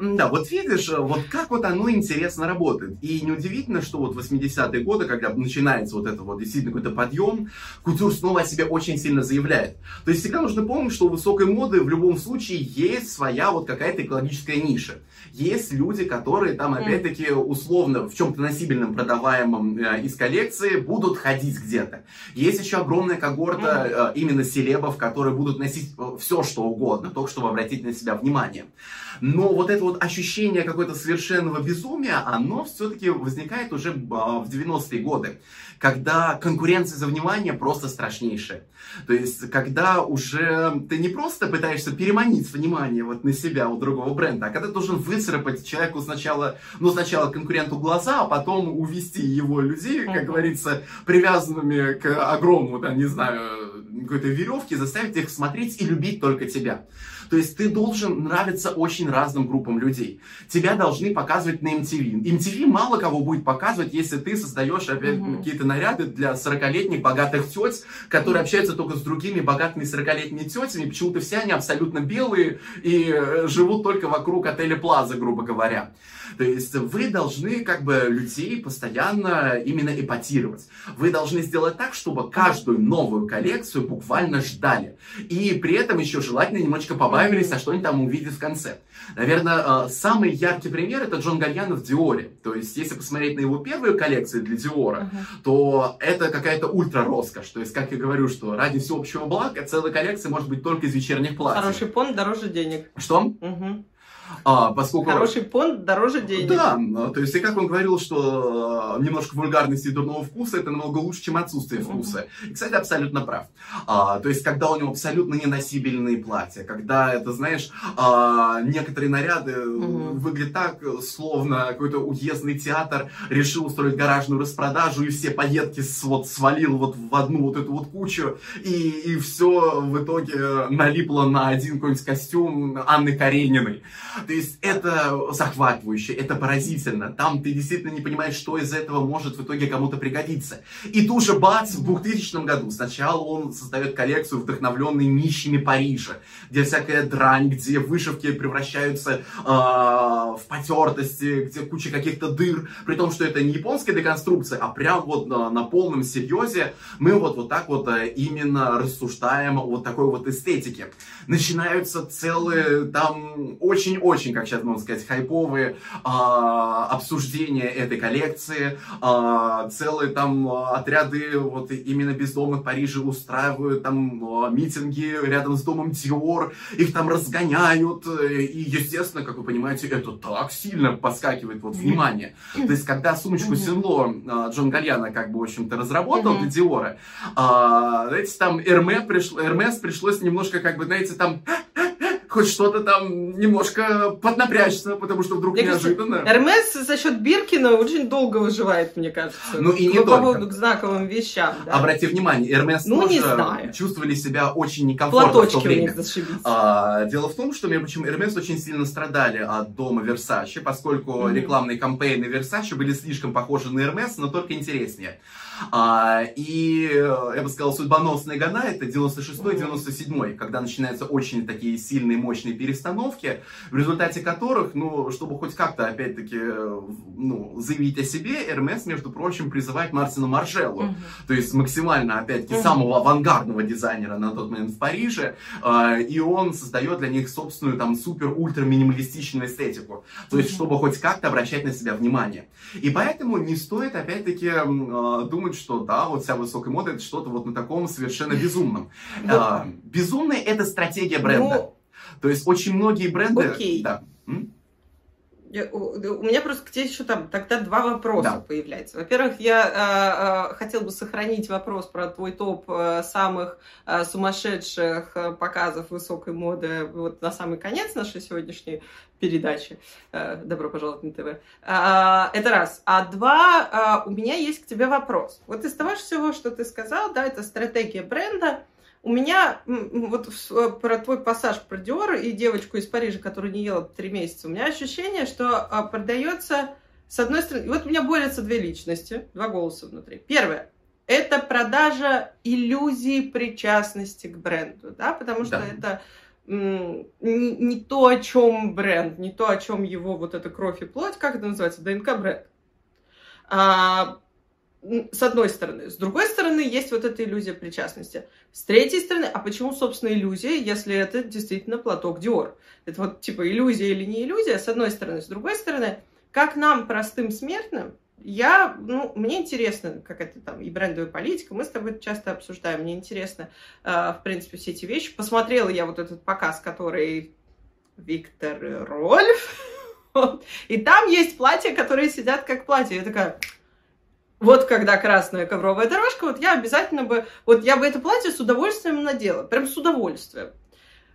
Да, вот видишь, вот как вот оно интересно работает. И неудивительно, что вот 80-е годы, когда начинается вот это вот действительно какой-то подъем, кутюр снова о себе очень сильно заявляет. То есть всегда нужно помнить, что у высокой моды в любом случае есть своя вот какая-то экологическая ниша. Есть люди, которые там, опять-таки, условно, в чем-то носибельном, продаваемом э, из коллекции, будут ходить где-то. Есть еще огромная когорта э, именно селебов, которые будут носить э, все, что угодно, только чтобы обратить на себя внимание. Но вот это вот ощущение какое-то совершенного безумия, оно все-таки возникает уже в 90-е годы когда конкуренция за внимание просто страшнейшая. То есть, когда уже ты не просто пытаешься переманить внимание вот на себя у другого бренда, а когда ты должен выцарапать человеку сначала, ну, сначала конкуренту глаза, а потом увести его людей, как говорится, привязанными к огромному, да, не знаю, какой-то веревке, заставить их смотреть и любить только тебя. То есть ты должен нравиться очень разным группам людей. Тебя должны показывать на MTV. MTV мало кого будет показывать, если ты создаешь опять mm-hmm. какие-то наряды для 40-летних богатых теть, которые mm-hmm. общаются только с другими богатыми 40-летними тетями. Почему-то все они абсолютно белые и э, живут только вокруг отеля Плаза, грубо говоря. То есть вы должны как бы людей постоянно именно эпатировать. Вы должны сделать так, чтобы каждую новую коллекцию буквально ждали. И при этом еще желательно немножечко побавились, а что они там увидят в конце. Наверное, э, самый яркий пример это Джон Гальяно в Диоре. То есть, если посмотреть на его первую коллекцию для Диора, uh-huh. то это какая-то ультра роскошь. То есть, как я говорю, что ради всеобщего блага целая коллекция может быть только из вечерних платьев. Хороший понт дороже денег. Что? Угу. А, поскольку... Хороший понт дороже денег. Да, то есть, и как он говорил, что э, немножко вульгарности и дурного вкуса это намного лучше, чем отсутствие вкуса. И, кстати, абсолютно прав. А, то есть, когда у него абсолютно неносибельные платья, когда это, знаешь, а, некоторые наряды угу. выглядят так, словно какой-то уездный театр решил устроить гаражную распродажу и все поетки вот, свалил вот в одну вот эту вот кучу, и, и все в итоге налипло на один какой-нибудь костюм Анны Карениной. То есть это захватывающе, это поразительно. Там ты действительно не понимаешь, что из этого может в итоге кому-то пригодиться. И тут же бац, в 2000 году сначала он создает коллекцию, вдохновленной нищими Парижа, где всякая дрань, где вышивки превращаются э, в потертости, где куча каких-то дыр, при том, что это не японская деконструкция, а прям вот на, на полном серьезе мы вот, вот так вот э, именно рассуждаем о вот такой вот эстетике. Начинаются целые там очень-очень, как сейчас можно сказать, хайповые э, обсуждения этой коллекции, э, целые там отряды вот именно бездомных Парижа устраивают там э, митинги рядом с домом Диор, их там разгоняют, и, естественно, как вы понимаете, это так сильно подскакивает вот внимание. То есть, когда сумочку Синло э, Джон Гальяна как бы, в общем-то, разработал для Диора, знаете, там Эрме пришло, Эрмес пришлось немножко, как бы, знаете, там хоть что-то там немножко поднапрячься, потому что вдруг мне неожиданно. Эрмес за счет Биркина очень долго выживает, мне кажется. Ну и не по только. поводу к знаковым вещам. Да. Обрати внимание, Эрмес ну, тоже не знаю. чувствовали себя очень некомфортно Платочки в то время. А, дело в том, что, между прочим, Эрмес очень сильно страдали от дома Версачи, поскольку Мгм. рекламные кампейны Версачи были слишком похожи на Эрмес, но только интереснее. А, и, э, я бы сказал, судьбоносные года это 96-97, когда начинаются очень такие сильные, мощные перестановки, в результате которых, ну, чтобы хоть как-то, опять-таки, э, ну, заявить о себе, Эрмес, между прочим, призывает Мартина Маржеллу, Мгм. то есть максимально, опять-таки, Мгм. самого авангардного дизайнера на тот момент в Париже, э, и он создает для них собственную там супер-ультра-минималистичную эстетику, то есть чтобы хоть как-то обращать на себя внимание. И поэтому не стоит, опять-таки, м, думать, что да, вот вся высокая мода это что-то вот на таком совершенно безумном. Э, Безумная это стратегия бренда. То есть очень многие бренды... Окей. Да. У, меня просто к тебе еще там тогда два вопроса Да. появляются. Во-первых, я э, э, хотел бы сохранить вопрос про твой топ э, самых э, сумасшедших э, показов высокой моды вот на самый конец нашей сегодняшней передачи. Э, добро пожаловать на ТВ. А, это раз. А два, э, у меня есть к тебе вопрос. Вот из того всего, что ты сказал, да, это стратегия бренда. У меня вот э, про твой пассаж про Диор и девочку из Парижа, которая не ела три месяца, у меня ощущение, что а, продается с одной стороны, вот у меня борются две личности, два голоса внутри. Первое – это продажа иллюзии причастности к бренду, да, потому что Да. это не, не то, о чем бренд, не то, о чем его вот эта кровь и плоть, как это называется, ДНК бренд. А, с одной стороны. С другой стороны, есть вот эта иллюзия причастности. С третьей стороны, а почему, собственно, иллюзия, если это действительно платок Диор? Это вот типа иллюзия или не иллюзия, с одной стороны. С другой стороны, как нам, простым смертным, я, ну, мне интересно, как это там, и брендовая политика, мы с тобой часто обсуждаем, мне интересно, э, в принципе, все эти вещи. Посмотрела я вот этот показ, который Виктор Рольф, Вот. и там есть платья, которые сидят как платья. Я такая, вот когда красная ковровая дорожка, вот я обязательно бы, вот я бы это платье с удовольствием надела, прям с удовольствием.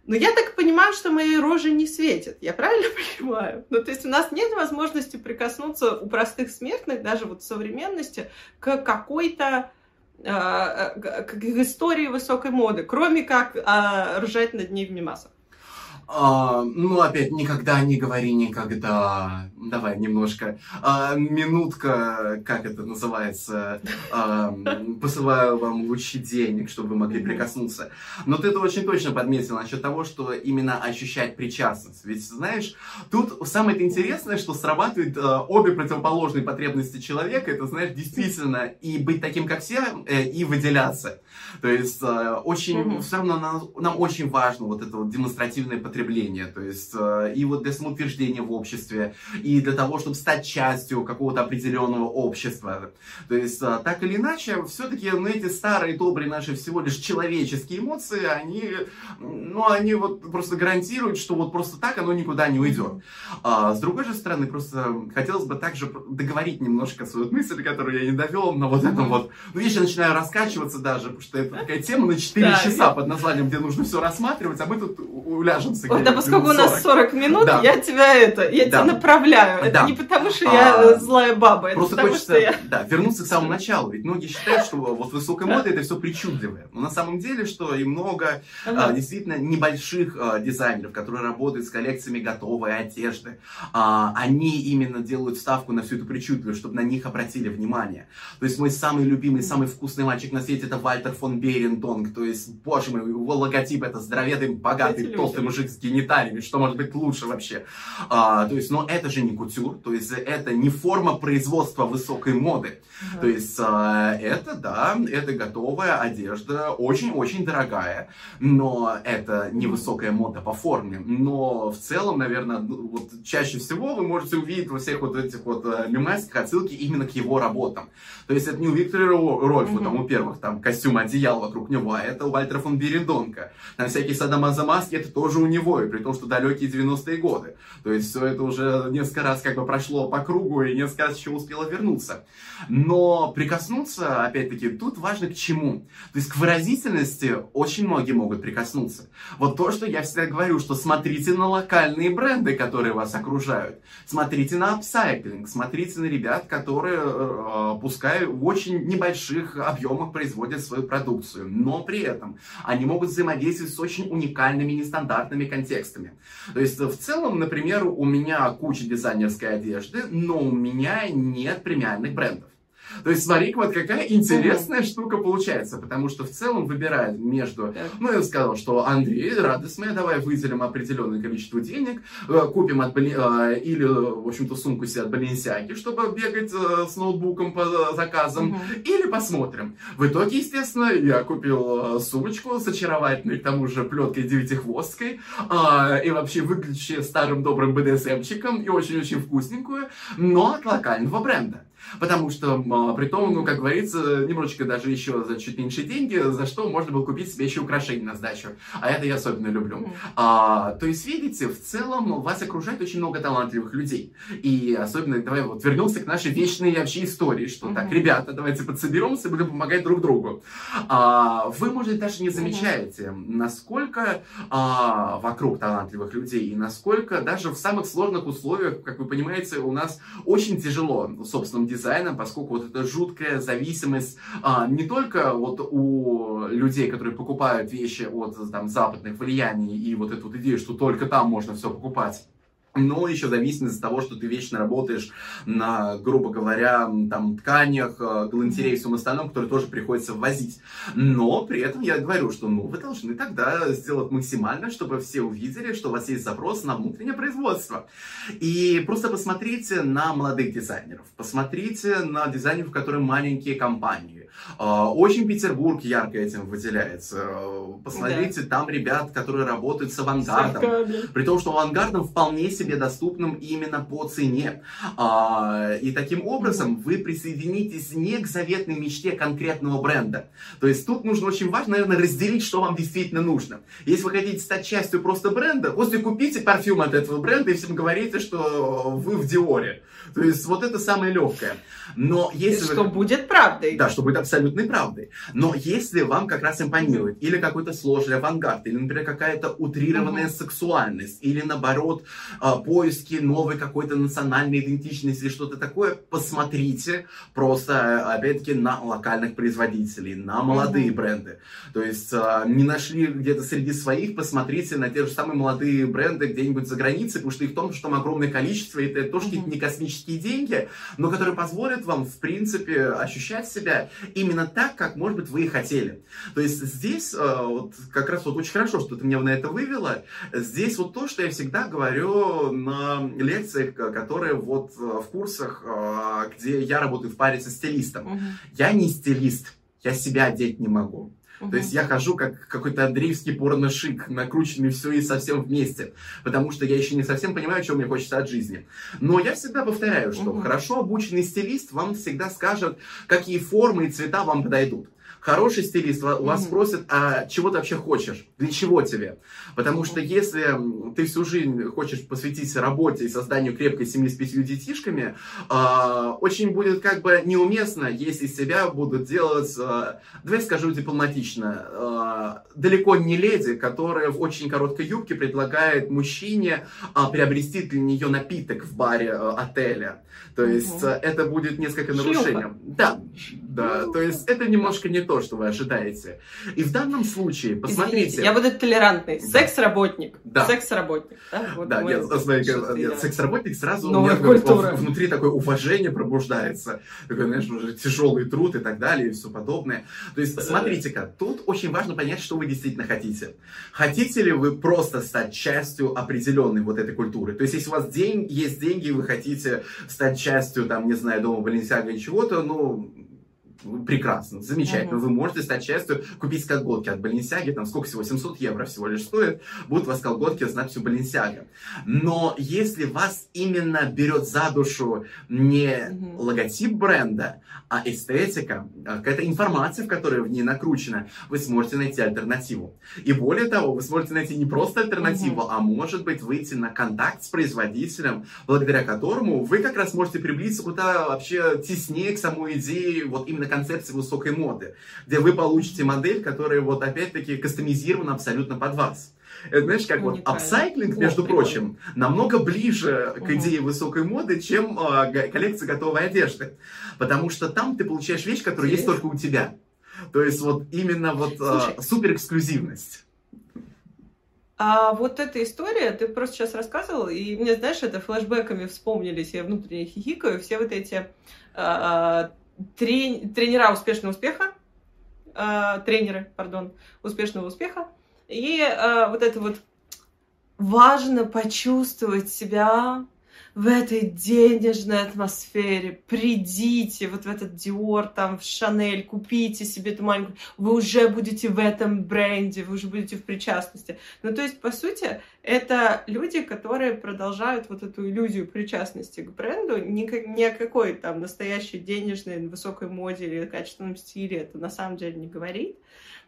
Но я так понимаю, что моей рожи не светит. Я правильно понимаю? Ну, то есть у нас нет возможности прикоснуться у простых смертных, даже вот в современности, к какой-то э, к к истории высокой моды, кроме как э, ржать над ней в мемасах. А, ну, опять, никогда не говори никогда. Давай немножко. А, минутка, как это называется, а, посылаю вам лучи денег, чтобы вы могли прикоснуться. Но ты это очень точно подметил насчет того, что именно ощущать причастность. Ведь, знаешь, тут самое интересное, что срабатывает а, обе противоположные потребности человека. Это, знаешь, действительно и быть таким, как все, э, и выделяться. То есть э, очень, все равно нам, нам очень важно вот это вот демонстративное потребление, то есть э, и вот для самоутверждения в обществе, и для того, чтобы стать частью какого-то определенного общества. То есть э, так или иначе, все-таки ну, эти старые, добрые наши всего лишь человеческие эмоции, они, ну, они вот просто гарантируют, что вот просто так оно никуда не уйдет. А, с другой же стороны, просто хотелось бы также договорить немножко свою мысль, которую я не довел, на вот этом вот. Ну, я начинаю раскачиваться даже, потому что это такая тема на 4 Да, часа под названием, где нужно все рассматривать, а мы тут уляжемся Ой, да, поскольку у нас 40 минут, да. я тебя это, я да. тебя направляю. Это да. не потому, что я а, злая баба, это просто потому, хочется, что я... Да, вернуться к самому началу. Ведь многие считают, что вот высокая мода это все причудливое. Но на самом деле, что и много ага. а, действительно небольших а, дизайнеров, которые работают с коллекциями готовой одежды, а, они именно делают ставку на всю эту причудливость, чтобы на них обратили внимание. То есть мой самый любимый, самый вкусный мальчик на свете это Вальтер фон Берентонг. То есть, боже мой, его логотип это здоровенный, богатый, толстый мужик с гениталиями. Что может быть лучше вообще? А, то есть, но это же не кутюр, то есть это не форма производства высокой моды. Uh-huh. То есть а, это, да, это готовая одежда, очень-очень дорогая, но это не высокая мода по форме. Но в целом, наверное, ну, вот чаще всего вы можете увидеть во всех вот этих вот э, мемасиках отсылки именно к его работам. То есть это не у Виктора Рольфа, uh-huh. там у первых там костюм одеял вокруг него, а это у Вальтера фон Берендонка. Там всякие садомазомаски, это тоже у него, и при том, что далекие 90-е годы. То есть все это уже несколько раз как бы прошло по кругу и несколько раз еще успело вернуться. Но прикоснуться, опять-таки, тут важно к чему. То есть к выразительности очень многие могут прикоснуться. Вот то, что я всегда говорю, что смотрите на локальные бренды, которые вас окружают. Смотрите на апсайклинг, смотрите на ребят, которые, э, пускай в очень небольших объемах производят свою продукцию, но при этом они могут взаимодействовать с очень уникальными, нестандартными контекстами. То есть в целом, например, у меня куча дизайнерской одежды, но у меня нет премиальных брендов. То есть смотри, вот какая интересная угу. штука получается, потому что в целом выбирает между, так. ну я сказал, что Андрей, радость моя, давай выделим определенное количество денег, э, купим от, э, или, в общем-то, сумку себе от Баленсиаги, чтобы бегать э, с ноутбуком по заказам, угу. или посмотрим. В итоге, естественно, я купил сумочку с очаровательной, к тому же, плеткой девятихвосткой, и вообще выглядящей старым добрым БДСМчиком, и очень-очень вкусненькую, но от локального бренда. Потому что, а, при том, ну, как говорится, немножечко даже еще за чуть меньше деньги, за что можно было купить себе еще украшения на сдачу. А это я особенно люблю. А, то есть, видите, в целом вас окружает очень много талантливых людей. И особенно, давай вот вернемся к нашей вечной вообще истории, что так, ребята, давайте подсоберемся, будем помогать друг другу. А, вы, может, даже не замечаете, насколько а, вокруг талантливых людей, и насколько даже в самых сложных условиях, как вы понимаете, у нас очень тяжело, собственно, дизайном, поскольку вот эта жуткая зависимость а, не только вот у людей, которые покупают вещи от там, западных влияний и вот эту вот идею, что только там можно все покупать, но еще зависимость от того, что ты вечно работаешь на, грубо говоря, там, тканях, э, галантерее и всем остальном, которые тоже приходится ввозить. Но при этом я говорю, что ну, вы должны тогда сделать максимально, чтобы все увидели, что у вас есть запрос на внутреннее производство. И просто посмотрите на молодых дизайнеров, посмотрите на дизайнеров, которые маленькие компании. А, очень Петербург ярко этим выделяется. Посмотрите, да. там ребят, которые работают с авангардом. При том, что авангардом вполне себе доступным именно по цене. А, и таким образом вы присоединитесь не к заветной мечте конкретного бренда. То есть тут нужно очень важно, наверное, разделить, что вам действительно нужно. Если вы хотите стать частью просто бренда, после купите парфюм от этого бренда и всем говорите, что вы в Диоре. То есть вот это самое легкое. Но если что вы... будет правдой. Да, что будет абсолютной правдой. Но если вам как раз импонирует или какой-то сложный авангард, или, например, какая-то утрированная uh-huh. сексуальность, или, наоборот, а, поиски новой какой-то национальной идентичности или что-то такое, посмотрите просто, опять-таки, на локальных производителей, на молодые uh-huh. бренды. То есть а, не нашли где-то среди своих, посмотрите на те же самые молодые бренды где-нибудь за границей, потому что их в том, что там огромное количество, и это тоже uh-huh. не космические деньги, но которые позволят вам, в принципе, ощущать себя именно так, как, может быть, вы и хотели. То есть здесь а, вот как раз вот очень хорошо, что ты меня на это вывела. Здесь вот то, что я всегда говорю на лекциях, которые вот э, в курсах, э, где я работаю в паре со стилистом. Угу. Я не стилист, я себя одеть не могу. Угу. То есть я хожу как какой-то Андреевский порно-шик, накрученный все и совсем вместе. Потому что я еще не совсем понимаю, чего мне хочется от жизни. Но я всегда повторяю, что угу. хорошо обученный стилист вам всегда скажет, какие формы и цвета вам подойдут. Хороший стилист у вас mm-hmm. спросит, а чего ты вообще хочешь? Для чего тебе? Потому что если ты всю жизнь хочешь посвятить работе и созданию крепкой семьи с пятью детишками, э, очень будет как бы неуместно, если себя будут делать, э, давай скажу дипломатично, э, далеко не леди, которая в очень короткой юбке предлагает мужчине э, приобрести для нее напиток в баре э, отеля. То есть угу. это будет несколько нарушением. Да, да, то есть это немножко не то, что вы ожидаете. И в данном случае, посмотрите... Извините, я буду толерантный. Да. Секс-работник. Да. Секс-работник. Да, вот да нет, смотри, нет, секс-работник сразу у меня внутри такое уважение пробуждается. Такой, знаешь, уже тяжелый труд и так далее, и все подобное. То есть, смотрите-ка, тут очень важно понять, что вы действительно хотите. Хотите ли вы просто стать частью определенной вот этой культуры? То есть, если у вас день, есть деньги, и вы хотите стать частью, там, не знаю, дома Баленсиага и чего-то, ну, прекрасно, замечательно. Вы можете стать частью, купить колготки от Баленсиаги, там сколько всего, 700 евро всего лишь стоит, будут у вас колготки с надписью Баленсиага. Но если вас именно берет за душу не логотип бренда, а эстетика, а какая-то информация, в которой в ней накручена, вы сможете найти альтернативу. И более того, вы сможете найти не просто альтернативу, а может быть выйти на контакт с производителем, благодаря которому вы как раз можете приблизиться куда вообще теснее к самой идее вот именно концепции высокой моды, где вы получите модель, которая вот опять-таки кастомизирована абсолютно под вас. Это, знаешь, как Уникально. вот апсайклинг, между О, прочим, намного ближе угу. к идее высокой моды, чем э, коллекция готовой одежды. Потому что там ты получаешь вещь, которая есть только у тебя. То есть вот именно вот э, супер эксклюзивность. А вот эта история, ты просто сейчас рассказывал, и мне, знаешь, это флешбеками вспомнились, я внутренне хихикаю, все вот эти а, трени- тренера успешного успеха, э, тренеры, пардон, успешного успеха. И э, вот это вот важно почувствовать себя в этой денежной атмосфере. Придите вот в этот Диор, там, в Шанель, купите себе эту маленькую... Вы уже будете в этом бренде, вы уже будете в причастности. Ну, то есть, по сути, это люди, которые продолжают вот эту иллюзию причастности к бренду. Ни, ни о какой там настоящей денежной, высокой моде или качественном стиле это на самом деле не говорит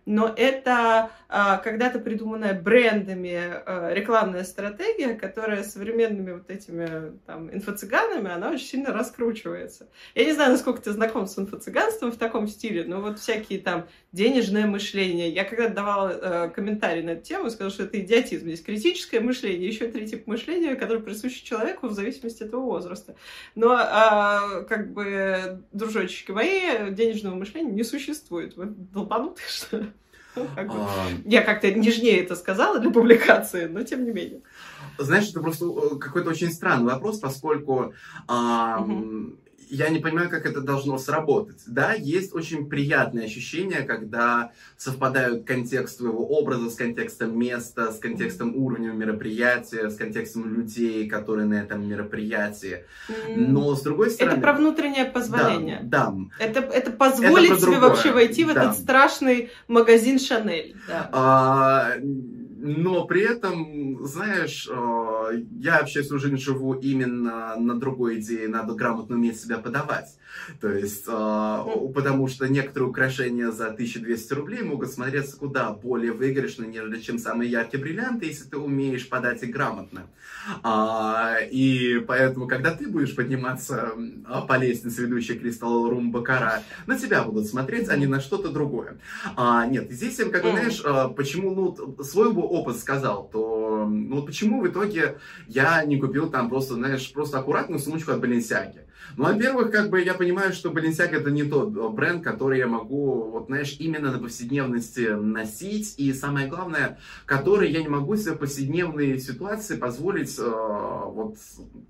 но это а, когда-то придуманная брендами а, рекламная стратегия, которая современными вот этими там инфо-цыганами, она очень сильно раскручивается. Я не знаю, насколько ты знаком с инфо-цыганством в таком стиле, но вот всякие там денежное мышление. Я когда давала э, комментарий на эту тему, сказала, что это идиотизм. Здесь критическое мышление, еще три типа мышления, которые присущи человеку в зависимости от его возраста. Но э, как бы, дружочки мои, денежного мышления не существует. Вы долбанутые, что ли? А. Я как-то нежнее это сказала для публикации, но тем не менее. Знаешь, это просто э, какой-то очень странный вопрос, поскольку я не понимаю, как это должно сработать. Да, есть очень приятное ощущение, когда совпадают контекст твоего образа с контекстом места, с контекстом уровня мероприятия, с контекстом людей, которые на этом мероприятии. Но с другой стороны... Это про внутреннее позволение. Да. да. Это, это позволить это себе вообще войти в да. этот страшный магазин Шанель. Да. А, но при этом, знаешь, э, я вообще всю жизнь живу именно на другой идее, надо грамотно уметь себя подавать. То есть, э, потому что некоторые украшения за 1200 рублей могут смотреться куда более выигрышно, нежели чем самые яркие бриллианты, если ты умеешь подать их грамотно. А, и поэтому, когда ты будешь подниматься по лестнице, ведущей Кристалл Рум Бакара, на тебя будут смотреть, а не на что-то другое. А, нет, здесь, как бы, знаешь, э, почему, ну, свой опыт сказал, то ну вот почему в итоге я не купил там просто, знаешь, просто аккуратную сумочку от Баленсиаги? Ну, во-первых, как бы я понимаю, что Balenciaga это не тот бренд, который я могу, вот знаешь, именно на повседневности носить. И самое главное, который я не могу себе в повседневной ситуации позволить, э, вот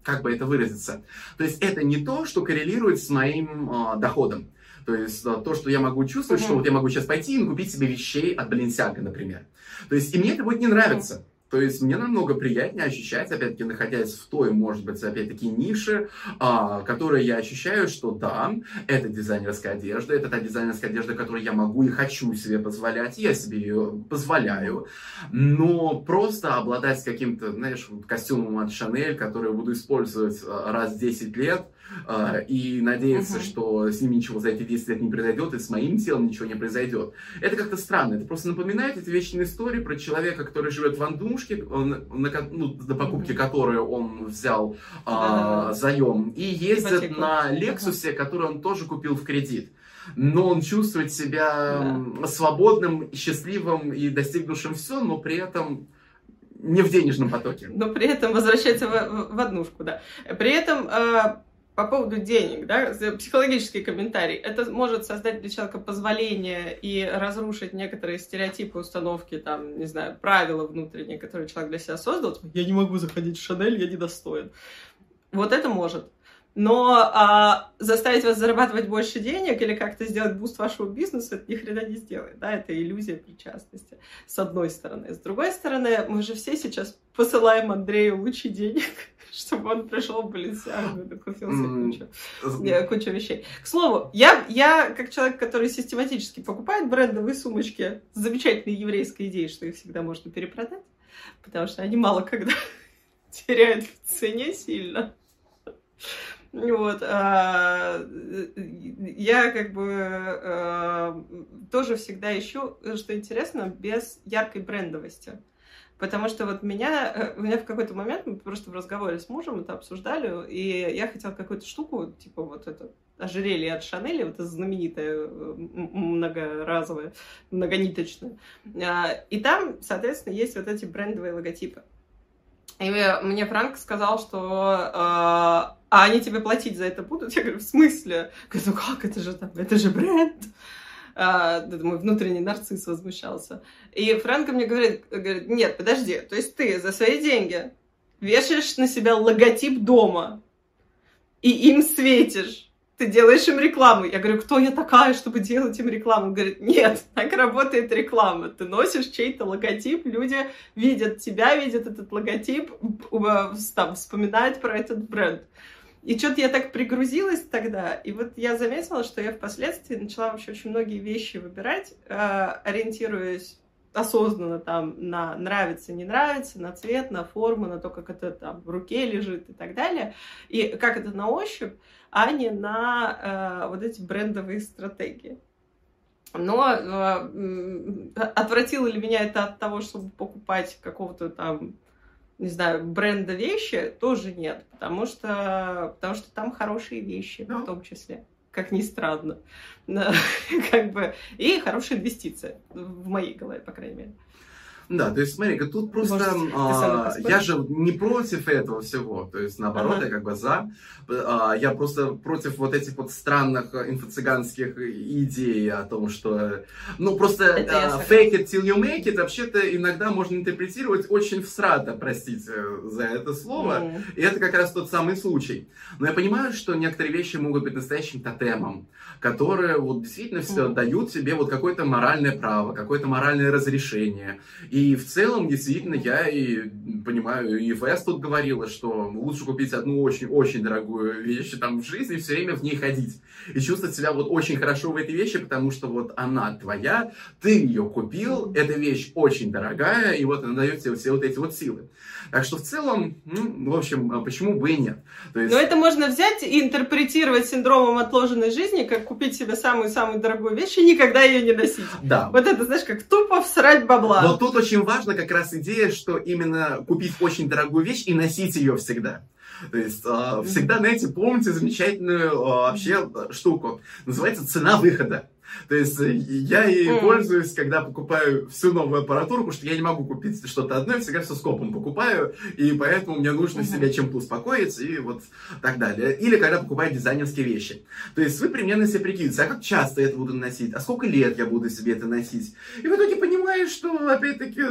как бы это выразиться. То есть это не то, что коррелирует с моим э, доходом. То есть э, то, что я могу чувствовать, mm-hmm. что вот я могу сейчас пойти и купить себе вещей от Balenciaga, например. То есть и мне это будет не нравиться. То есть мне намного приятнее ощущать, опять-таки, находясь в той, может быть, опять-таки, нише, а, которой я ощущаю, что да, это дизайнерская одежда, это та дизайнерская одежда, которую я могу и хочу себе позволять, я себе ее позволяю, но просто обладать каким-то, знаешь, костюмом от Шанель, который я буду использовать а, раз в 10 лет, и надеяться, uh-huh. что с ним ничего за эти 10 лет не произойдет, и с моим телом ничего не произойдет. Это как-то странно. Это просто напоминает эти вечные истории про человека, который живет в Андушке, на, ну, до покупки uh-huh. которой он взял uh-huh. а, заем, и ездит Ипотеку. на Лексусе, uh-huh. который он тоже купил в кредит но он чувствует себя да. свободным, счастливым и достигнувшим все, но при этом не в денежном потоке. Но при этом возвращается в, в однушку, да. При этом э, по поводу денег, да, психологический комментарий. Это может создать для человека позволение и разрушить некоторые стереотипы, установки, там, не знаю, правила внутренние, которые человек для себя создал. Типа, я не могу заходить в Шанель, я недостоин. Вот это может. Но а, заставить вас зарабатывать больше денег или как-то сделать boost вашего бизнеса, это ни хрена не сделает. Да? Это иллюзия причастности, с одной стороны. С другой стороны, мы же все сейчас посылаем Андрею лучи денег, чтобы он пришел в Баленсиагу и купил себе кучу, кучу вещей. К слову, я, я как человек, который систематически покупает брендовые сумочки с замечательной еврейской идеей, что их всегда можно перепродать, потому что они мало когда теряют в цене сильно. Вот, а, я как бы а, тоже всегда ищу, что интересно, без яркой брендовости. Потому что вот меня, у меня в какой-то момент, мы просто в разговоре с мужем это обсуждали, и я хотела какую-то штуку, типа вот это ожерелье от Шанели, вот это знаменитое, многоразовое, многониточное. А, и там, соответственно, есть вот эти брендовые логотипы. И мне Франк сказал, что э, а они тебе платить за это будут? Я говорю, в смысле? Говорю, ну как, это же там, это же бренд. А, мой внутренний нарцисс возмущался. И Франко мне говорит, говорит, нет, подожди, то есть ты за свои деньги вешаешь на себя логотип дома и им светишь ты делаешь им рекламу. Я говорю, кто я такая, чтобы делать им рекламу? Он говорит, нет, так работает реклама. Ты носишь чей-то логотип, люди видят тебя, видят этот логотип, там, вспоминают про этот бренд. И что-то я так пригрузилась тогда, и вот я заметила, что я впоследствии начала вообще очень многие вещи выбирать, э, ориентируясь осознанно там на нравится, не нравится, на цвет, на форму, на то, как это там в руке лежит и так далее, и как это на ощупь, а не на э, вот эти брендовые стратегии. Но э, отвратило ли меня это от того, чтобы покупать какого-то там, не знаю, бренда вещи, тоже нет, потому что, потому что там хорошие вещи в том числе как ни странно. как бы, и хорошая инвестиция в моей голове, по крайней мере. Да, то есть смотри, тут просто Может, а, я же не против этого всего, то есть наоборот, ага. я как бы за. А, я просто против вот этих вот странных инфо-цыганских идей о том, что, ну просто а, fake it till you make it вообще-то иногда можно интерпретировать очень всрато, простите за это слово, mm. и это как раз тот самый случай. Но я понимаю, что некоторые вещи могут быть настоящим тотемом, которые вот действительно все mm. дают тебе вот какое-то моральное право, какое-то моральное разрешение. И в целом, действительно, я и понимаю, и Фэс тут говорила, что лучше купить одну очень-очень дорогую вещь там в жизни, все время в ней ходить. И чувствовать себя вот очень хорошо в этой вещи, потому что вот она твоя, ты ее купил, эта вещь очень дорогая, и вот она дает тебе все вот эти вот силы. Так что в целом, ну, в общем, а почему бы и нет. То есть... Но это можно взять и интерпретировать синдромом отложенной жизни, как купить себе самую-самую дорогую вещь и никогда ее не носить. Да. Вот это, знаешь, как тупо всрать бабла. Но тут очень важно как раз идея, что именно купить очень дорогую вещь и носить ее всегда. То есть э, всегда, знаете, помните замечательную э, вообще штуку. Называется цена выхода. То есть э, я ей mm. пользуюсь, когда покупаю всю новую аппаратуру, потому что я не могу купить что-то одно, я всегда все скопом покупаю, и поэтому мне нужно себя чем-то успокоить и вот так далее. Или когда покупаю дизайнерские вещи. То есть вы примерно себе прикидываете, а как часто я это буду носить, а сколько лет я буду себе это носить. И в итоге понимаешь, что, опять-таки,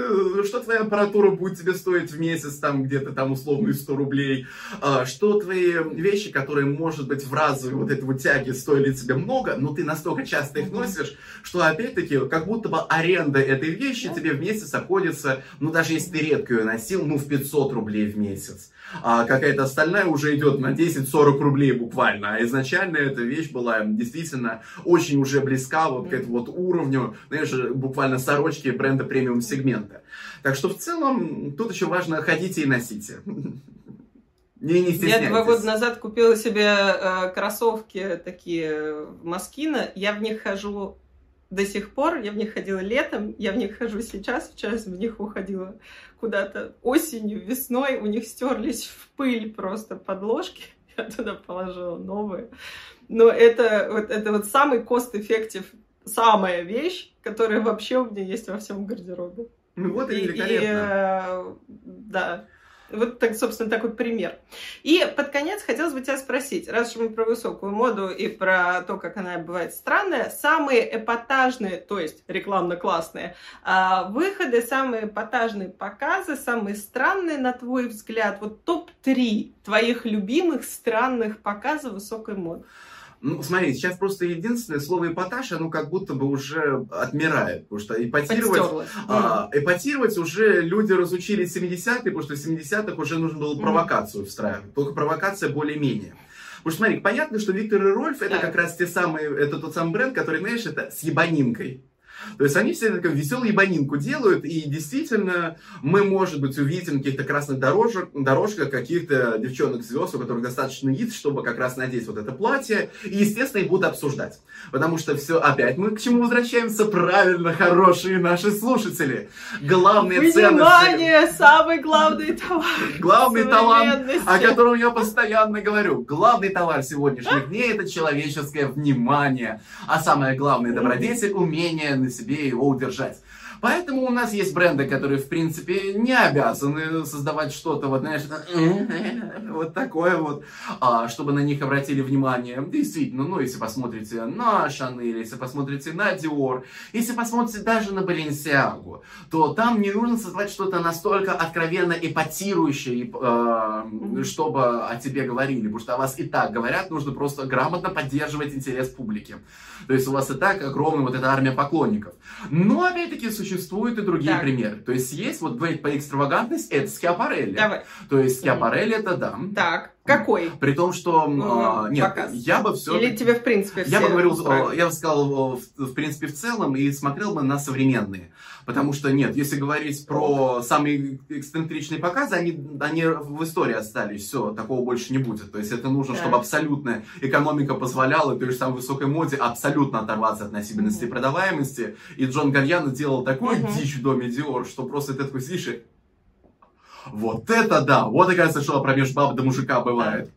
что твоя аппаратура будет тебе стоить в месяц, там где-то там условные 100 рублей, а, что твои вещи, которые, может быть, в разовой вот этой вот тяге стоили тебе много, но ты настолько часто их носишь, что опять-таки как будто бы аренда этой вещи тебе в месяц обходится, ну даже если ты редко ее носил, ну в 500 рублей в месяц. А какая-то остальная уже идет на 10-40 рублей буквально. А изначально эта вещь была действительно очень уже близка вот к этому вот уровню, знаешь, буквально сорочки бренда премиум сегмента. Так что в целом тут еще важно ходите и носите. Не, не Я два года назад купила себе э, кроссовки такие Москина. Я в них хожу до сих пор. Я в них ходила летом, я в них хожу сейчас. Вчера в них уходила куда-то осенью, весной. У них стерлись в пыль просто подложки. Я туда положила новые. Но это вот, это вот самый cost-effective, самая вещь, которая вообще у меня есть во всем гардеробе. Ну вот и, и великолепно. И, э, да. Вот, так, собственно, такой пример. И под конец хотелось бы тебя спросить, раз уж мы про высокую моду и про то, как она бывает странная, самые эпатажные, то есть рекламно-классные а, выходы, самые эпатажные показы, самые странные, на твой взгляд, вот топ-3 твоих любимых странных показов высокой моды? Ну, смотри, сейчас просто единственное слово эпатаж, оно как будто бы уже отмирает, потому что эпатировать, а, эпатировать уже люди разучились 70-е, потому что в 70-х уже нужно было провокацию встраивать, только провокация более-менее. Потому что, смотри, понятно, что Виктор и Рольф это как раз те самые, это тот самый бренд, который, знаешь, это с ебанинкой. То есть они все такую веселую ебанинку делают, и действительно мы, может быть, увидим каких-то красных дорожек, дорожках каких-то девчонок-звезд, у которых достаточно яиц, чтобы как раз надеть вот это платье, и, естественно, их будут обсуждать. Потому что все, опять мы к чему возвращаемся? Правильно, хорошие наши слушатели. Главные Внимание, ценности... самый главный товар. Главный талант, о котором я постоянно говорю. Главный товар сегодняшних дней это человеческое внимание. А самое главное добродетель, умение себе его удержать. Поэтому у нас есть бренды, которые, в принципе, не обязаны создавать что-то, вот, знаешь, вот такое вот, а, чтобы на них обратили внимание. Действительно, ну, если посмотрите на Шанель, если посмотрите на Dior, если посмотрите даже на Balenciaga, то там не нужно создавать что-то настолько откровенно эпатирующее, э, чтобы о тебе говорили, потому что о вас и так говорят, нужно просто грамотно поддерживать интерес публики. То есть у вас и так огромная вот эта армия поклонников. Но, опять-таки, существуют и другие так. примеры. То есть есть вот говорить по экстравагантность, это Скиапарелли. Давай. То есть Скиапарелли это да. Так. Какой? При том, что ну, нет, показ. я бы все. Или тебе в принципе. Я бы говорил, устраивает? я бы сказал в, в принципе в целом и смотрел бы на современные, потому что нет, если говорить про самые эксцентричные показы, они они в истории остались, все такого больше не будет. То есть это нужно, да. чтобы абсолютная экономика позволяла той же самой высокой моде абсолютно оторваться от носибельности mm-hmm. и продаваемости. И Джон Гальяно делал такой mm-hmm. дичь в доме Диор, что просто ты такой сидишь и вот это да! Вот, оказывается, что промеж баб до мужика бывает.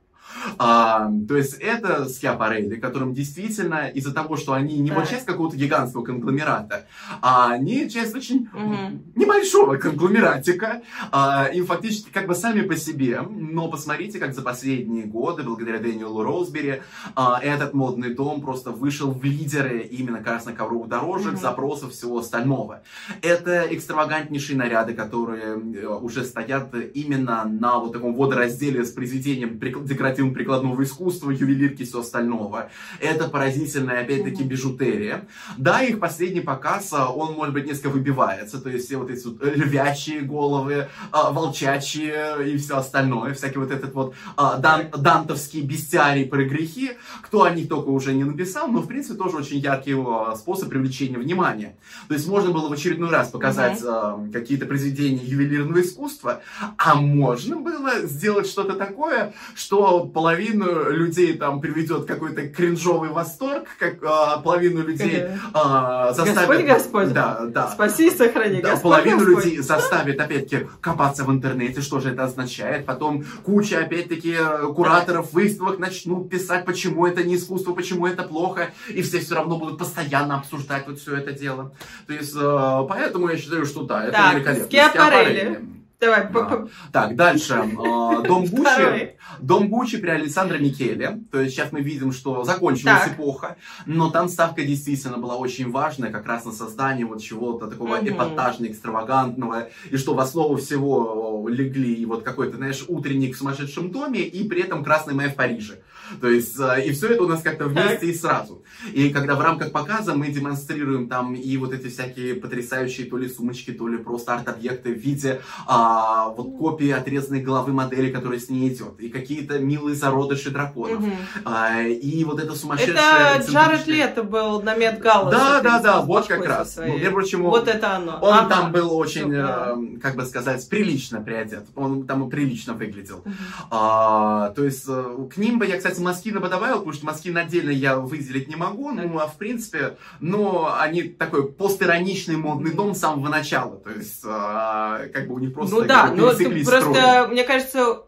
А, то есть это Скиапарелли, которым действительно из-за того, что они не вот часть какого-то гигантского конгломерата, а они часть очень угу. небольшого конгломератика, а, и фактически как бы сами по себе. Но посмотрите, как за последние годы, благодаря Дэниелу Роузбери, а, этот модный дом просто вышел в лидеры именно красно-ковровых дорожек, угу. запросов всего остального. Это экстравагантнейшие наряды, которые э, уже стоят именно на вот таком водоразделе с произведением декоративного магазин прикладного искусства, ювелирки и все остального. Это поразительная, опять-таки, бижутерия. Да, их последний показ, а, он, может быть, несколько выбивается, то есть все вот эти вот львячие головы, а, волчачьи и все остальное, всякий вот этот вот а, дан, дантовский бестиарий про грехи, кто о них только уже не написал, но, в принципе, тоже очень яркий способ привлечения внимания. То есть можно было в очередной раз показать mm-hmm. какие-то произведения ювелирного искусства, а можно было сделать что-то такое, что половину людей там приведет какой-то кринжовый восторг, как а, половину людей а, заставит... Господь, Господь. Да, да. Спаси и сохрани. Да, Господь, половину Господь. людей заставит, опять-таки, копаться в интернете, что же это означает. Потом куча, опять-таки, кураторов выставок начнут писать, почему это не искусство, почему это плохо. И все все равно будут постоянно обсуждать вот все это дело. То есть, э, поэтому я считаю, что да, это так, великолепно. Скиапарелли. Давай. Да. Так, дальше. А, дом Гуччи. Дом Гуччи при Александре Микеле. То есть сейчас мы видим, что закончилась так. эпоха. Но там ставка действительно была очень важная, как раз на создание вот чего-то такого угу. эпатажного, экстравагантного. И что в основу всего легли вот какой-то, знаешь, утренник в сумасшедшем доме и при этом Красный май в Париже. То есть, э, и все это у нас как-то вместе и сразу. И когда в рамках показа мы демонстрируем там и вот эти всякие потрясающие то ли сумочки, то ли просто арт-объекты в виде а, вот копии отрезанной головы модели, которая с ней идет, и какие-то милые зародыши драконов, угу. а, и вот это сумасшедшее... Это Джаред Лето был на Мед Галла. Да, да, да, вот как раз. Ну, вот это оно. Он ага. там был очень, э, как бы сказать, прилично приодет. Он там прилично выглядел. А, то есть э, к ним бы я, кстати, Маскина бы добавил, потому что Маскин отдельно я выделить не могу. Ну, а в принципе, но они такой постироничный модный дом с самого начала. То есть, а, как бы у них просто... Ну да, но просто, мне кажется,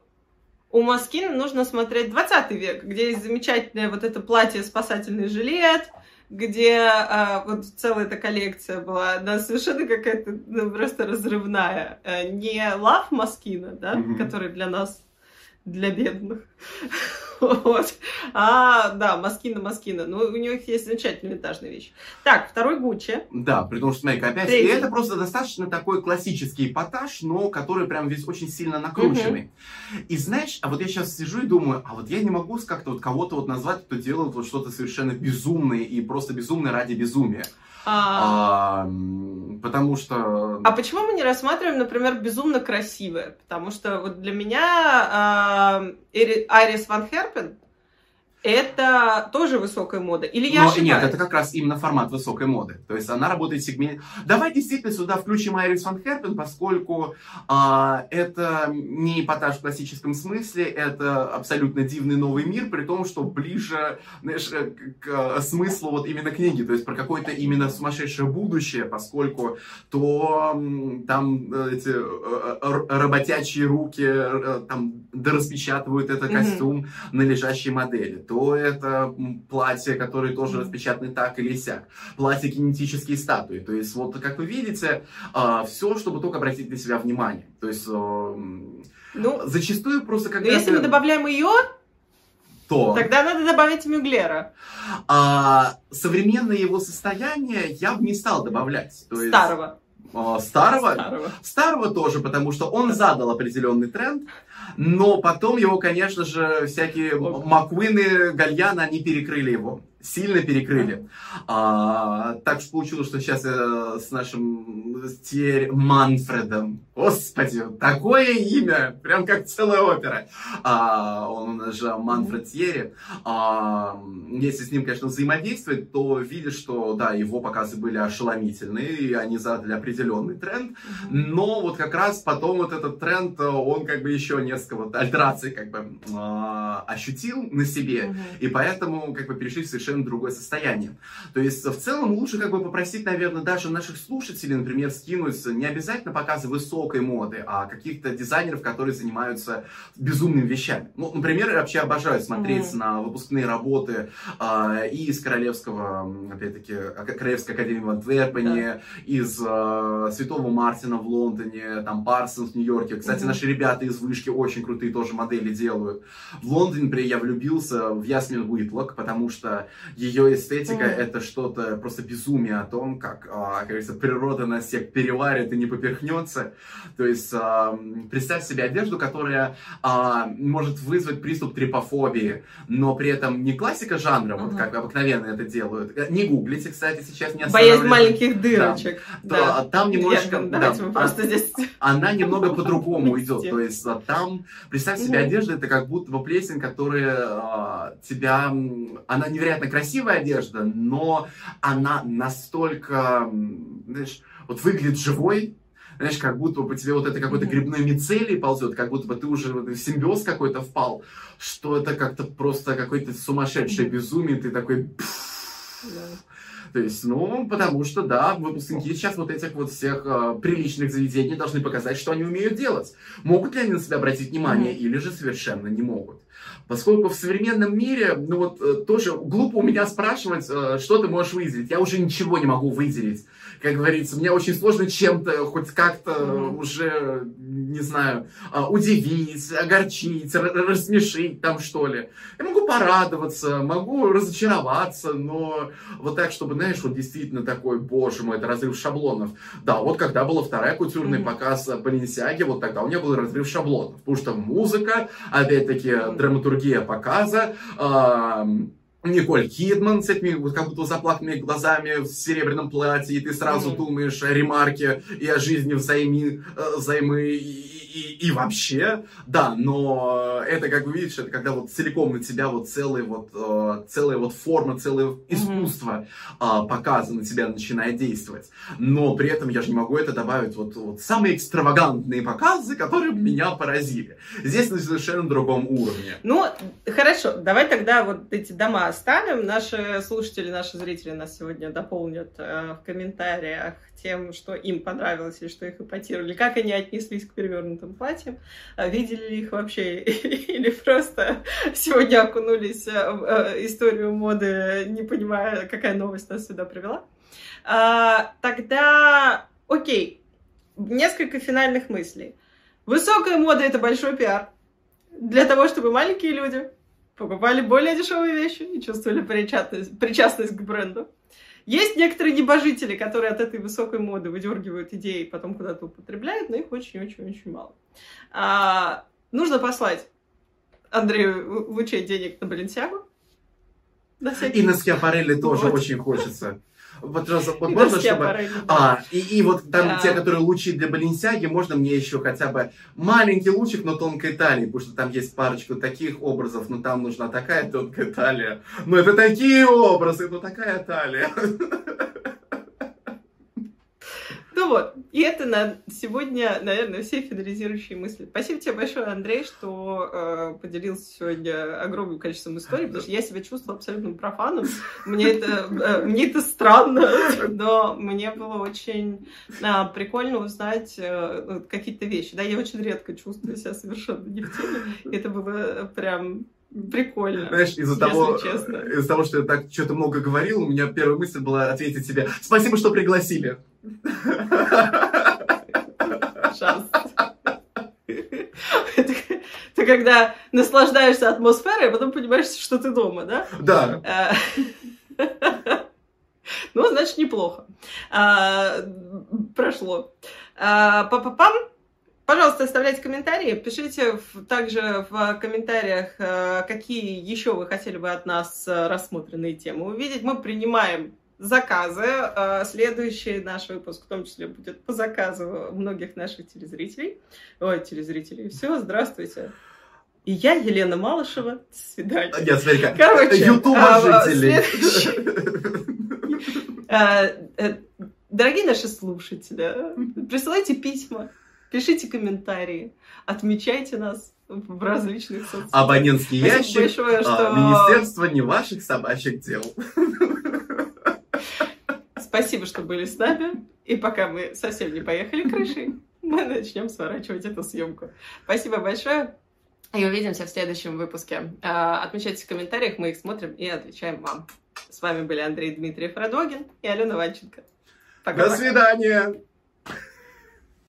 у Маскина нужно смотреть 20 век, где есть замечательное вот это платье спасательный жилет, где а, вот целая эта коллекция была, она совершенно какая-то ну, просто разрывная. А, не Лав Маскина, да, mm-hmm. который для нас, для бедных, Вот. А, да, Маскина, Маскина. Ну, у них есть замечательная винтажная вещь. Так, второй Гуччи. Да, при том, что, смотри, опять, Третий. и это просто достаточно такой классический эпатаж, но который прям весь очень сильно накрученный. Угу. И знаешь, а вот я сейчас сижу и думаю, а вот я не могу как-то вот кого-то вот назвать, кто делает вот что-то совершенно безумное и просто безумное ради безумия. А... А, потому что... А почему мы не рассматриваем, например, безумно красивое? Потому что вот для меня а, Айрис Ван Херпен это тоже высокая мода? Или я Но, ошибаюсь? Нет, это как раз именно формат высокой моды. То есть она работает в сегменте... Давай действительно сюда включим Айрис Ван Херпен, поскольку а, это не эпатаж в классическом смысле, это абсолютно дивный новый мир, при том, что ближе знаешь, э, к, к смыслу вот именно книги, то есть про какое-то именно сумасшедшее будущее, поскольку то там э, эти э, работячие руки там дораспечатывают этот костюм mm-hmm. на лежащей модели то это платье, которое тоже распечатаны так или сяк. Платье кинетические статуи. То есть, вот как вы видите, а, все, чтобы только обратить на себя внимание. То есть, ну, зачастую просто когда... Но если мы добавляем ее, то... Тогда надо добавить Мюглера. А, современное его состояние я бы не стал добавлять. То Старого. Есть, старого? Старого. Старого тоже, потому что он задал определенный тренд. Но потом его, конечно же, всякие Маквины, Гальяна, они перекрыли его сильно перекрыли. А, так что получилось, что сейчас я с нашим теперь Манфредом, господи, такое имя, прям как целая опера. А, он же Манфред Тьерри. А, если с ним, конечно, взаимодействовать, то видишь, что, да, его показы были ошеломительные, и они задали определенный тренд, но вот как раз потом вот этот тренд, он как бы еще несколько вот альтераций как бы а, ощутил на себе, и поэтому как бы перешли в совершенно другое состояние. То есть, в целом, лучше как бы попросить, наверное, даже наших слушателей, например, скинуть не обязательно показы высокой моды, а каких-то дизайнеров, которые занимаются безумными вещами. Ну, например, я вообще обожаю смотреть mm. на выпускные работы э, и из Королевского, опять-таки, Королевской академии в Антверпене, yeah. из э, Святого Мартина в Лондоне, там Парсонс в Нью-Йорке. Кстати, mm-hmm. наши ребята из Вышки очень крутые тоже модели делают. В Лондоне, например, я влюбился в Ясмин Уитлок, потому что ее эстетика mm. это что-то просто безумие о том, как, а, как говорится, природа нас всех переварит и не поперхнется. То есть а, представь себе одежду, которая а, может вызвать приступ трипофобии, но при этом не классика жанра, вот как обыкновенно это делают. Э, не гуглите, кстати, сейчас не Боязнь маленьких дырочек. Да. Там немножко... Нет, да, мы просто здесь... Она немного по-другому идет. То есть там, представь себе одежду, это как будто бы плесень, которая тебя... Она невероятно красивая одежда, но она настолько, знаешь, вот выглядит живой, знаешь, как будто бы по тебе вот это какой-то грибной мицелий ползет, как будто бы ты уже в симбиоз какой-то впал, что это как-то просто какой-то сумасшедший безумие, ты такой... То есть, ну, потому что, да, выпускники сейчас вот этих вот всех э, приличных заведений должны показать, что они умеют делать. Могут ли они на себя обратить внимание, mm-hmm. или же совершенно не могут. Поскольку в современном мире, ну вот э, тоже глупо у меня спрашивать, э, что ты можешь выделить. Я уже ничего не могу выделить. Как говорится, мне очень сложно чем-то хоть как-то mm-hmm. уже, не знаю, а, удивить, огорчить, рассмешить там что ли. Я могу порадоваться, могу разочароваться, но вот так, чтобы, знаешь, вот действительно такой, боже мой, это разрыв шаблонов. Да, вот когда была вторая культурный mm-hmm. показ Баленсиаги, вот тогда у меня был разрыв шаблонов. Потому что музыка, опять-таки, mm-hmm. Драматургия показа, Николь Кидман с этими вот как будто заплаканными глазами в серебряном платье, и ты сразу mm-hmm. думаешь о ремарке и о жизни э, взаймы и, и, и вообще, да, но это, как вы видите, это когда вот целиком на тебя вот целая вот, э, целая вот форма, целое искусство mm-hmm. показа на тебя начинает действовать. Но при этом я же не могу это добавить вот, вот самые экстравагантные показы, которые меня поразили. Здесь на совершенно другом уровне. Ну, хорошо, давай тогда вот эти дома оставим. Наши слушатели, наши зрители нас сегодня дополнят э, в комментариях тем, что им понравилось или что их эпатировали, как они отнеслись к перевернутым платьям, а видели ли их вообще или просто сегодня окунулись э, в э, историю моды, не понимая, какая новость нас сюда привела. А, тогда, окей, несколько финальных мыслей. Высокая мода — это большой пиар. Для того, чтобы маленькие люди покупали более дешевые вещи и чувствовали причастность, причастность к бренду. Есть некоторые небожители, которые от этой высокой моды выдергивают идеи и потом куда-то употребляют, но их очень-очень-очень мало. А, нужно послать Андрею Лучей денег на Баленсиагу. И на Скиапарелли тоже вот. очень хочется. Вот, вот можно, чтобы... А, и, и вот там да. те, которые лучи для Баленсиаги, можно мне еще хотя бы маленький лучик, но тонкой талии, потому что там есть парочку таких образов, но там нужна такая тонкая талия. Но это такие образы, но такая талия. Ну вот, и это на сегодня, наверное, все финализирующие мысли. Спасибо тебе большое, Андрей, что э, поделился сегодня огромным количеством историй, потому что я себя чувствовала абсолютным профаном. Мне это, э, мне это странно, но мне было очень э, прикольно узнать э, какие-то вещи. Да, я очень редко чувствую себя совершенно не в теме. Это было прям Прикольно. Знаешь, из-за того, из-за того, что я так что-то много говорил, у меня первая мысль была ответить тебе «Спасибо, что пригласили». Шанс. Ты когда наслаждаешься атмосферой, а потом понимаешь, что ты дома, да? Да. Ну, значит, неплохо. А, прошло. А, Папа-пам. Пожалуйста, оставляйте комментарии, пишите также в комментариях, э, какие еще вы хотели бы от нас э, рассмотренные темы увидеть. Мы принимаем заказы. Э, следующий наш выпуск в том числе будет по заказу многих наших телезрителей. Ой, телезрителей. Все, здравствуйте. И я, Елена Малышева. Свидания. Нет, смотри, как. Короче, Ютуба-жителей. Дорогие наши слушатели, присылайте письма Пишите комментарии, отмечайте нас в различных соцсетях. Абонентский ящик, большое, а, что... Министерство не ваших собачьих дел. Спасибо, что были с нами. И пока мы совсем не поехали крышей, мы начнем сворачивать эту съемку. Спасибо большое. И увидимся в следующем выпуске. А, отмечайте в комментариях, мы их смотрим и отвечаем вам. С вами были Андрей Дмитриев Радогин и Алена Ванченко. Пока-пока. До свидания.